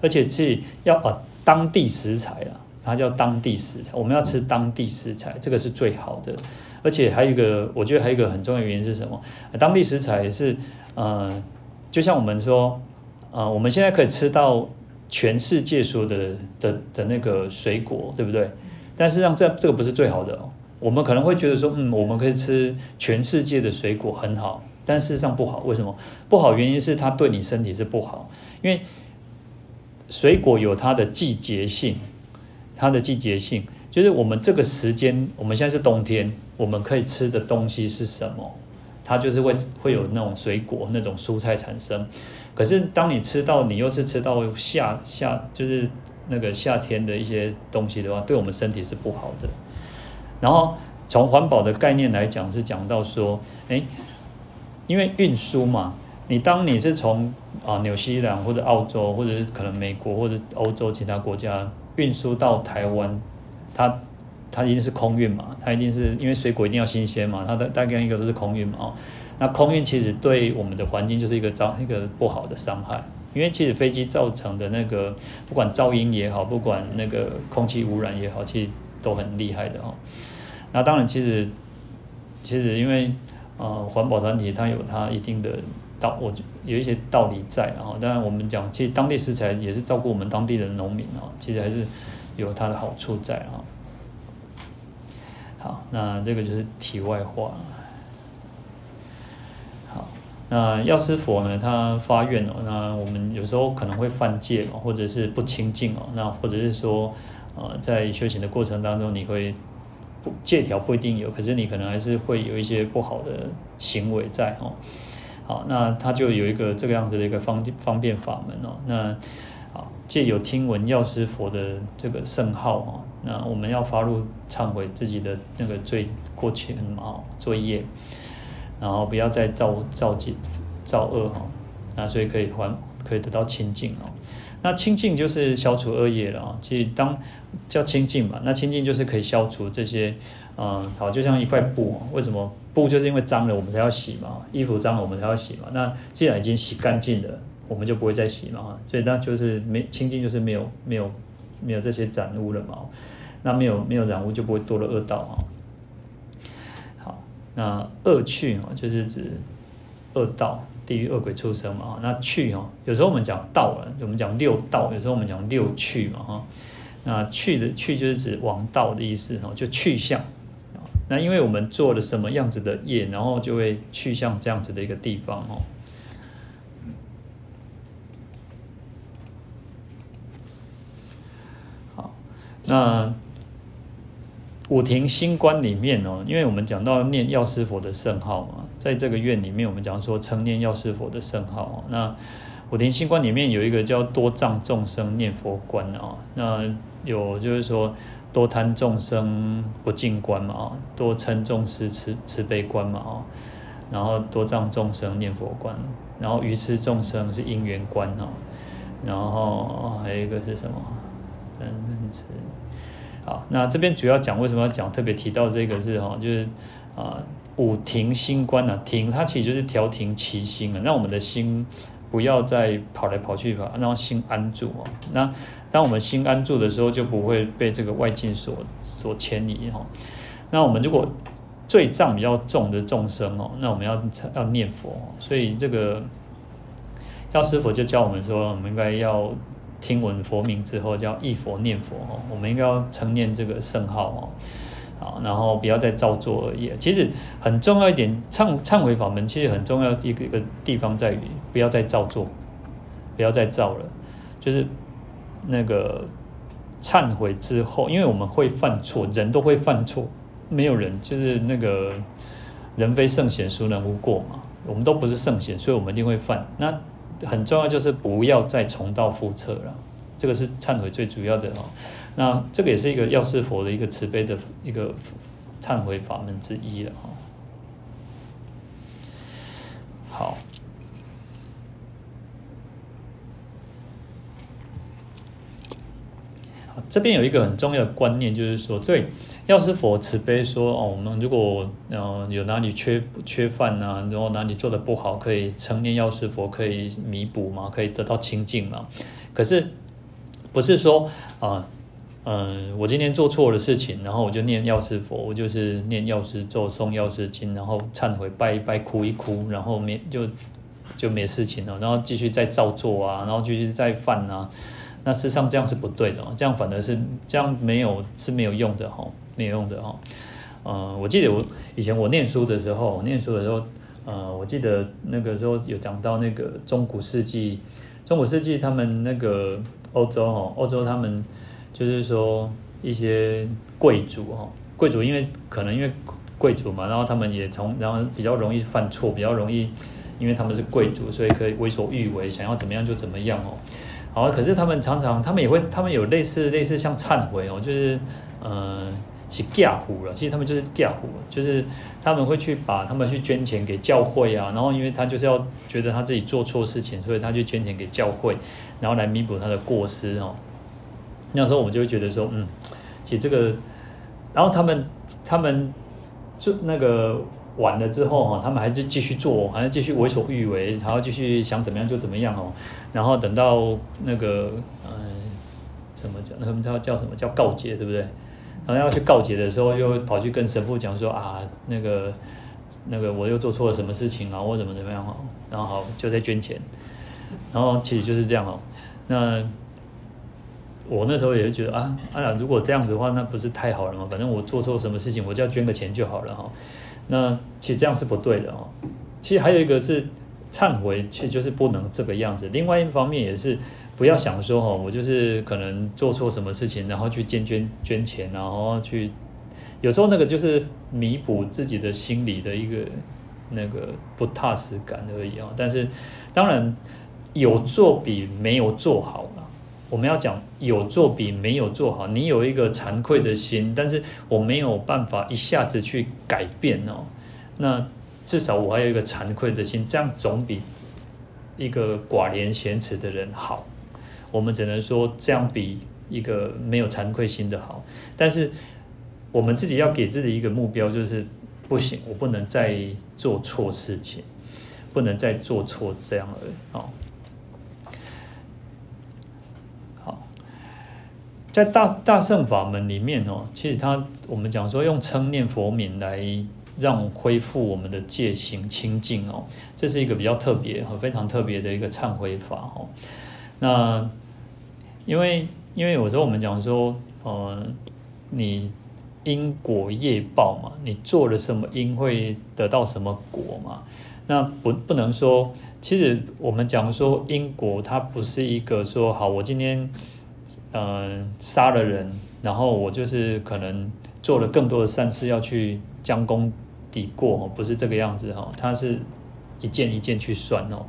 而且是要啊当地食材啊，它叫当地食材，我们要吃当地食材，这个是最好的。而且还有一个，我觉得还有一个很重要的原因是什么？当地食材是呃，就像我们说，呃，我们现在可以吃到全世界所有的的的那个水果，对不对？但是让这这个不是最好的哦。我们可能会觉得说，嗯，我们可以吃全世界的水果很好，但事实上不好。为什么不好？原因是它对你身体是不好。因为水果有它的季节性，它的季节性就是我们这个时间，我们现在是冬天，我们可以吃的东西是什么？它就是会会有那种水果、那种蔬菜产生。可是当你吃到，你又是吃到夏夏，就是那个夏天的一些东西的话，对我们身体是不好的。然后从环保的概念来讲，是讲到说，诶，因为运输嘛，你当你是从啊纽西兰或者澳洲，或者是可能美国或者欧洲其他国家运输到台湾，它它一定是空运嘛，它一定是因为水果一定要新鲜嘛，它的大概一个都是空运嘛，哦，那空运其实对我们的环境就是一个造一个不好的伤害，因为其实飞机造成的那个不管噪音也好，不管那个空气污染也好，其实都很厉害的哦。那当然，其实其实因为呃环保团体它有它一定的道，我就有一些道理在啊。当然我们讲，其实当地食材也是照顾我们当地的农民啊，其实还是有它的好处在啊。好，那这个就是题外话。好，那药师佛呢，他发愿哦，那我们有时候可能会犯戒哦，或者是不清净哦，那或者是说呃在修行的过程当中你会。不戒条不一定有，可是你可能还是会有一些不好的行为在哦。好，那他就有一个这个样子的一个方方便法门哦。那好，借有听闻药师佛的这个圣号哦，那我们要发露忏悔自己的那个罪过去嘛，作业，然后不要再造造业造恶哈。那所以可以还可以得到清净哦。那清净就是消除恶业了啊。其实当叫清净嘛，那清净就是可以消除这些。嗯，好，就像一块布，为什么布就是因为脏了我们才要洗嘛？衣服脏了我们才要洗嘛？那既然已经洗干净了，我们就不会再洗嘛？所以那就是没清净，就是没有没有没有这些染污了嘛？那没有没有染污就不会多了恶道啊。好，那恶趣啊，就是指恶道、地狱、恶鬼、畜生嘛？那趣哦，有时候我们讲道了，我们讲六道，有时候我们讲六趣嘛？哈，那趣的趣就是指王道的意思哦，就去向。那因为我们做了什么样子的业，然后就会去向这样子的一个地方哦。好，那五亭新观里面哦，因为我们讲到念药师佛的圣号嘛，在这个院里面，我们讲说称念药师佛的圣号。那五亭新观里面有一个叫多障众生念佛观啊，那有就是说。多贪众生不净观嘛啊，多嗔众生慈慈悲观嘛啊，然后多障众生念佛观，然后愚痴众生是因缘观哈，然后还有一个是什么？等等子。好，那这边主要讲为什么要讲特别提到这个是哈，就是啊五停心观啊，停它其实就是调停其心啊，让我们的心不要再跑来跑去吧，让心安住啊，那。当我们心安住的时候，就不会被这个外境所所牵引哈。那我们如果罪障比较重的众生哦，那我们要要念佛，所以这个药师佛就教我们说，我们应该要听闻佛名之后，叫忆佛念佛哦。我们应该要称念这个圣号哦，好，然后不要再造作而已。其实很重要一点，忏忏悔法门其实很重要一个一个地方在于，不要再造作，不要再造了，就是。那个忏悔之后，因为我们会犯错，人都会犯错，没有人就是那个人非圣贤，孰能无过嘛？我们都不是圣贤，所以我们一定会犯。那很重要就是不要再重蹈覆辙了，这个是忏悔最主要的哦。那这个也是一个药师佛的一个慈悲的一个忏悔法门之一了哈。好。这边有一个很重要的观念，就是说，对药师佛慈悲说哦，我们如果呃有哪里缺缺犯啊，然后哪里做的不好，可以称念药师佛，可以弥补嘛，可以得到清净嘛。可是不是说啊，嗯、我今天做错了事情，然后我就念药师佛，我就是念药师咒、诵药师经，然后忏悔、拜一拜、哭一哭，然后没就就没事情了，然后继续再造作啊，然后继续再犯啊。那事实上这样是不对的，这样反而是这样没有是没有用的哈，没有用的哈。呃，我记得我以前我念书的时候，我念书的时候，呃，我记得那个时候有讲到那个中古世纪，中古世纪他们那个欧洲哈，欧洲他们就是说一些贵族哈，贵族因为可能因为贵族嘛，然后他们也从然后比较容易犯错，比较容易，因为他们是贵族，所以可以为所欲为，想要怎么样就怎么样哦。好，可是他们常常，他们也会，他们有类似类似像忏悔哦，就是，呃，是嫁糊了。其实他们就是嫁糊，就是他们会去把他们去捐钱给教会啊，然后因为他就是要觉得他自己做错事情，所以他去捐钱给教会，然后来弥补他的过失哦。那时候我就会觉得说，嗯，其实这个，然后他们他们就那个。完了之后哈，他们还是继续做，还是继续为所欲为，然后继续想怎么样就怎么样哦。然后等到那个嗯，怎么讲？他们叫叫什么叫告解，对不对？然后要去告解的时候，又跑去跟神父讲说啊，那个那个我又做错了什么事情啊，或怎么怎么样哦。然后好就在捐钱，然后其实就是这样哦。那我那时候也会觉得啊，哎呀，如果这样子的话，那不是太好了吗？反正我做错什么事情，我就要捐个钱就好了哈。那其实这样是不对的哦。其实还有一个是忏悔，其实就是不能这个样子。另外一方面也是不要想说哦，我就是可能做错什么事情，然后去捐捐捐钱，然后去有时候那个就是弥补自己的心理的一个那个不踏实感而已啊。但是当然有做比没有做好。我们要讲有做比没有做好。你有一个惭愧的心，但是我没有办法一下子去改变哦。那至少我还有一个惭愧的心，这样总比一个寡廉鲜耻的人好。我们只能说这样比一个没有惭愧心的好。但是我们自己要给自己一个目标，就是不行，我不能再做错事情，不能再做错这样而已哦。在大大乘法门里面哦，其实他我们讲说用称念佛名来让恢复我们的戒行清净哦，这是一个比较特别和非常特别的一个忏悔法哦。那因为因为有时候我们讲说，呃，你因果业报嘛，你做了什么因会得到什么果嘛？那不不能说，其实我们讲说因果，它不是一个说好我今天。呃，杀了人，然后我就是可能做了更多的善事，要去将功抵过，不是这个样子哈，他是一件一件去算哦。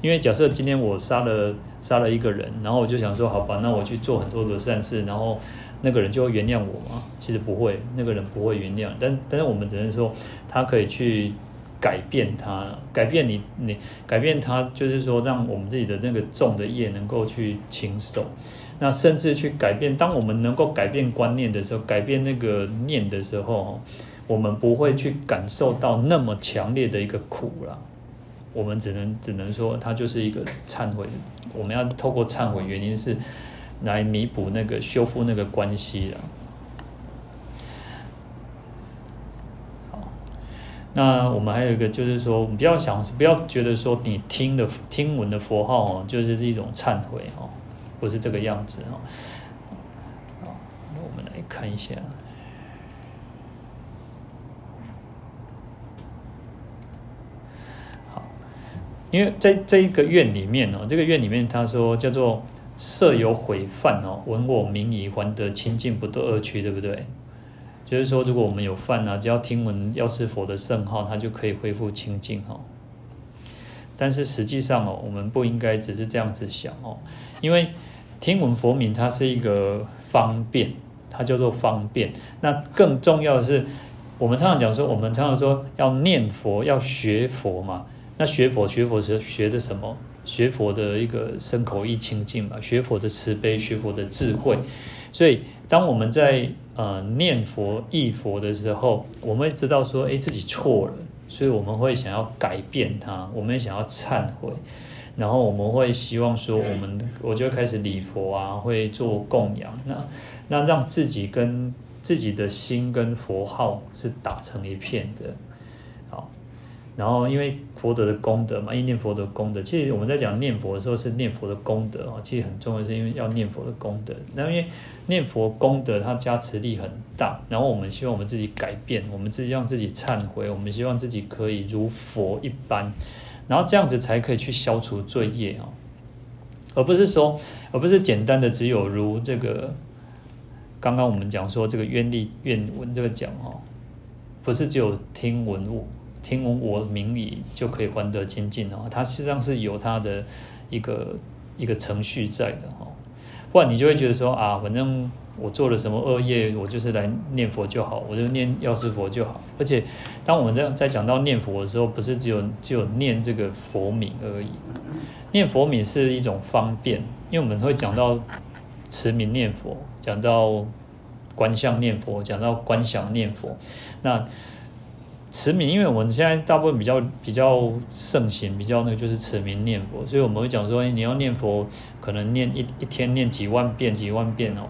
因为假设今天我杀了杀了一个人，然后我就想说，好吧，那我去做很多的善事，然后那个人就会原谅我吗？其实不会，那个人不会原谅，但但是我们只能说，他可以去改变他，改变你你改变他，就是说让我们自己的那个重的业能够去轻受。那甚至去改变，当我们能够改变观念的时候，改变那个念的时候，我们不会去感受到那么强烈的一个苦了。我们只能只能说，它就是一个忏悔。我们要透过忏悔，原因是来弥补那个修复那个关系了。好，那我们还有一个就是说，不要想，不要觉得说你听的听闻的佛号哦，就是是一种忏悔哦。不是这个样子哈，好，那我们来看一下，好，因为在这一个院里面呢，这个院里面他说叫做设有毁犯哦，闻我名已还得清净，不堕恶趣，对不对？就是说，如果我们有犯啊，只要听闻药师佛的圣号，它就可以恢复清净哈。但是实际上哦，我们不应该只是这样子想哦，因为。听闻佛名，它是一个方便，它叫做方便。那更重要的是，我们常常讲说，我们常常说要念佛，要学佛嘛。那学佛，学佛是学的什么？学佛的一个身口意清净嘛，学佛的慈悲，学佛的智慧。所以，当我们在呃念佛、忆佛的时候，我们会知道说，哎，自己错了，所以我们会想要改变它，我们想要忏悔。然后我们会希望说，我们我就开始礼佛啊，会做供养，那那让自己跟自己的心跟佛号是打成一片的，好。然后因为佛德的功德嘛，一念佛的功德，其实我们在讲念佛的时候是念佛的功德啊，其实很重要，是因为要念佛的功德。那因为念佛功德它加持力很大，然后我们希望我们自己改变，我们自己让自己忏悔，我们希望自己可以如佛一般。然后这样子才可以去消除罪业啊，而不是说，而不是简单的只有如这个，刚刚我们讲说这个愿力愿闻这个讲哈，不是只有听闻我听闻我名已就可以还得清净哦，它实际上是有它的一个一个程序在的哈，不然你就会觉得说啊，反正。我做了什么恶业，我就是来念佛就好，我就念药师佛就好。而且，当我们在在讲到念佛的时候，不是只有只有念这个佛名而已。念佛名是一种方便，因为我们会讲到持名念佛，讲到观相念佛，讲到观想念佛。那持名，因为我们现在大部分比较比较盛行，比较那个就是持名念佛，所以我们会讲说，你要念佛，可能念一一天念几万遍，几万遍哦。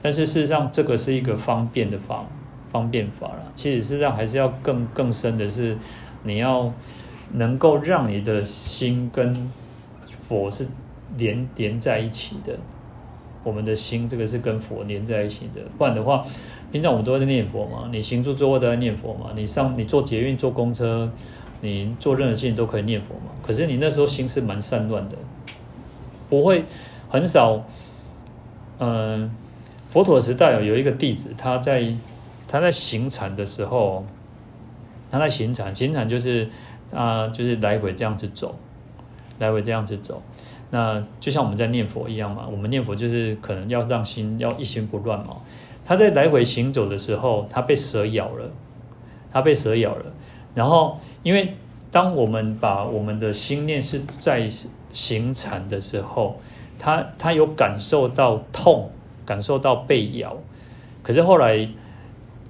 但是事实上，这个是一个方便的法，方便法了。其实事实上还是要更更深的是，你要能够让你的心跟佛是连连在一起的。我们的心这个是跟佛连在一起的，不然的话，平常我们都在念佛嘛，你行住坐卧都在念佛嘛，你上你坐捷运坐公车，你做任何事情都可以念佛嘛。可是你那时候心是蛮散乱的，不会很少，嗯、佛陀时代有一个弟子，他在他在行禅的时候，他在行禅，行禅就是啊、就是来回这样子走，来回这样子走。那就像我们在念佛一样嘛，我们念佛就是可能要让心要一心不乱嘛。他在来回行走的时候，他被蛇咬了，他被蛇咬了。然后，因为当我们把我们的心念是在行禅的时候，他他有感受到痛，感受到被咬。可是后来，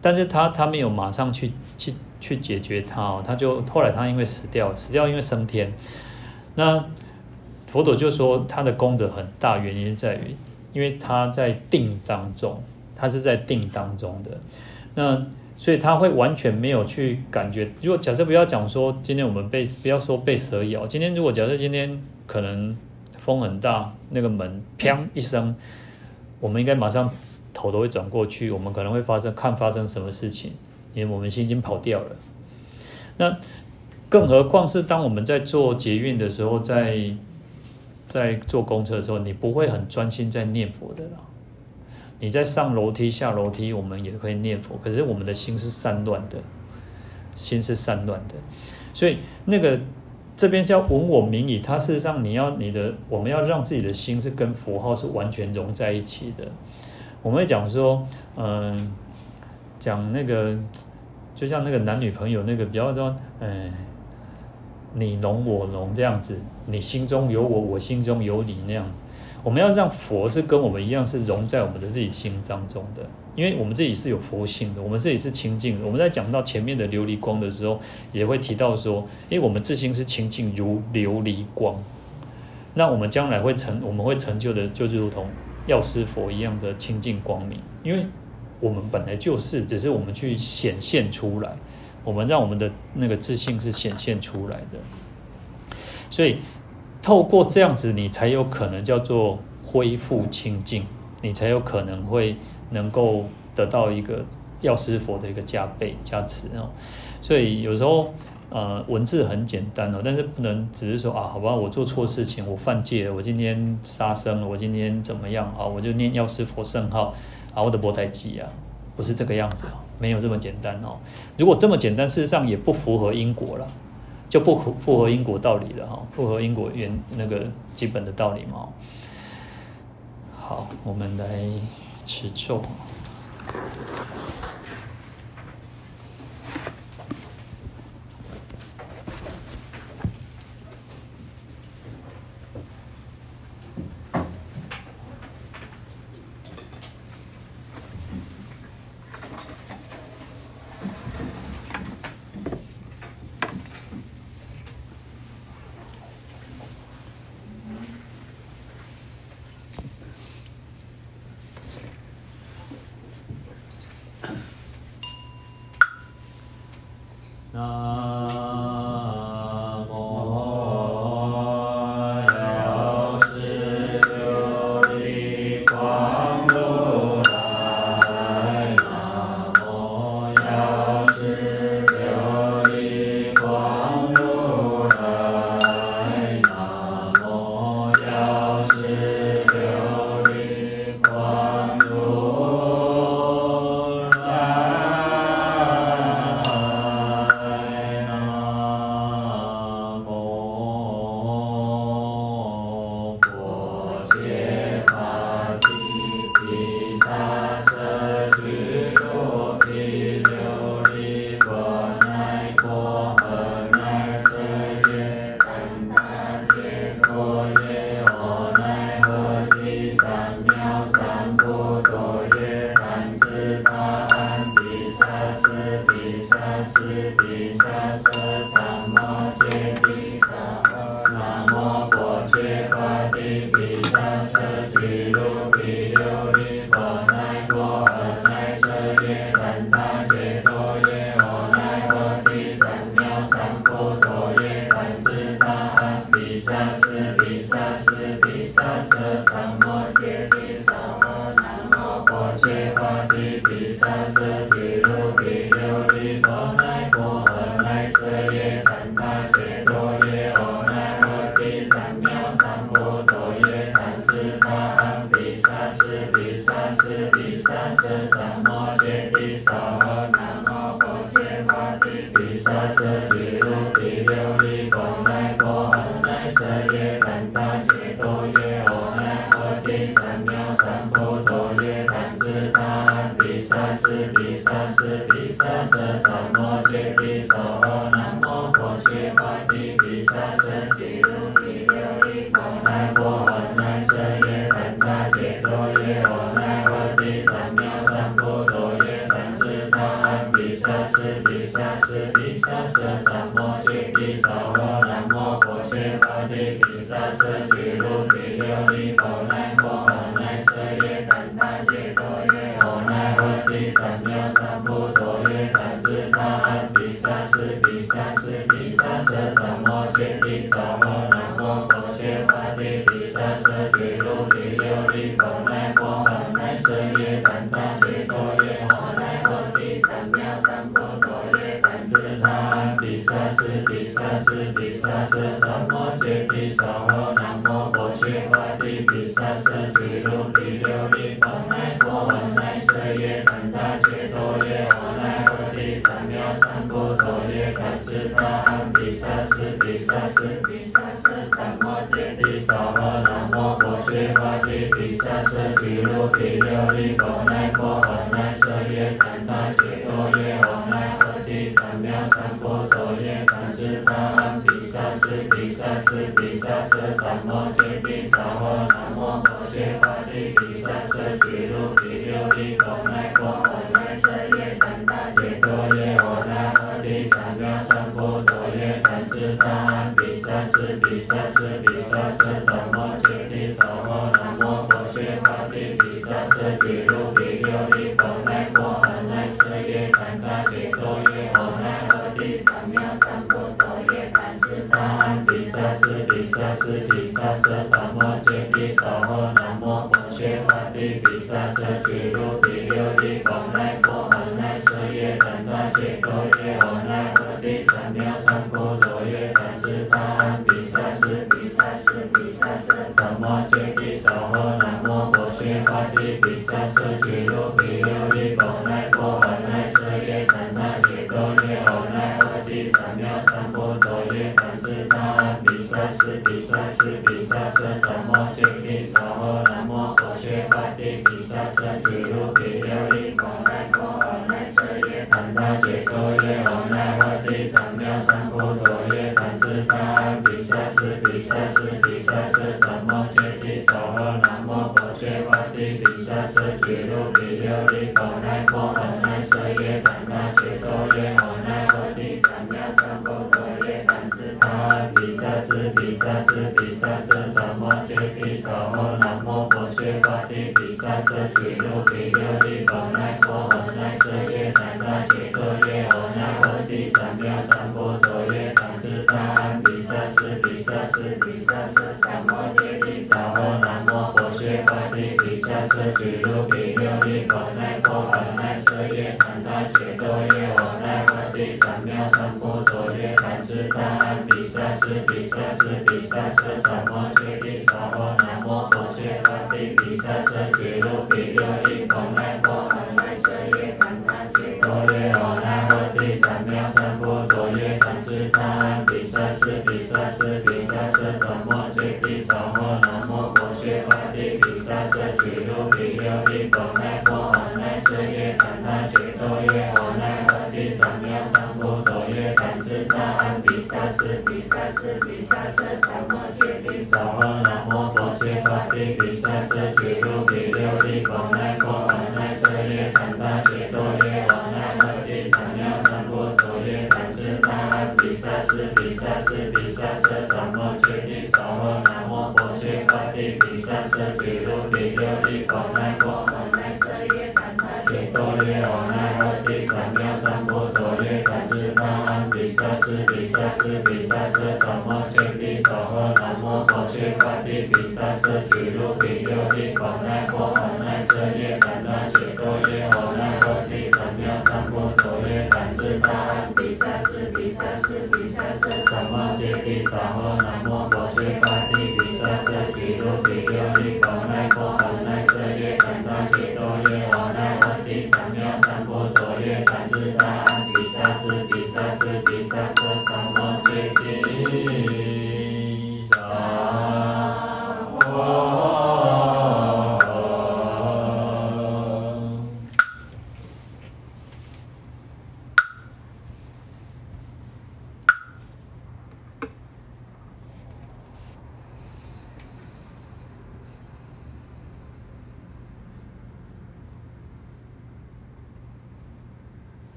但是他他没有马上去去去解决他哦，他就后来他因为死掉，死掉因为升天。那佛陀就说他的功德很大，原因在于，因为他在定当中。他是在定当中的，那所以他会完全没有去感觉。如果假设不要讲说今天我们被不要说被蛇咬，今天如果假设今天可能风很大，那个门砰一声，我们应该马上头都会转过去，我们可能会发生看发生什么事情，因为我们心已经跑掉了。那更何况是当我们在做捷运的时候，在在坐公车的时候，你不会很专心在念佛的啦。你在上楼梯、下楼梯，我们也可以念佛，可是我们的心是散乱的，心是散乱的，所以那个这边叫闻我名矣，它事实上你要你的，我们要让自己的心是跟佛号是完全融在一起的。我们会讲说，嗯，讲那个，就像那个男女朋友那个比较说，嗯，你侬我侬这样子，你心中有我，我心中有你那样。我们要让佛是跟我们一样，是融在我们的自己心当中的，因为我们自己是有佛性的，我们自己是清净的。我们在讲到前面的琉璃光的时候，也会提到说，因为我们自心是清净如琉璃光，那我们将来会成，我们会成就的，就如同药师佛一样的清净光明，因为我们本来就是，只是我们去显现出来，我们让我们的那个自信是显现出来的，所以。透过这样子，你才有可能叫做恢复清净，你才有可能会能够得到一个药师佛的一个加倍加持哦。所以有时候呃文字很简单哦，但是不能只是说啊，好吧，我做错事情，我犯戒了，我今天杀生了，我今天怎么样啊？我就念药师佛圣号啊，我的波台机啊，不是这个样子哦，没有这么简单哦。如果这么简单，事实上也不符合因果了。就不符符合因果道理了哈，符合因果原那个基本的道理嘛。好，我们来持咒。Amen. 波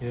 好，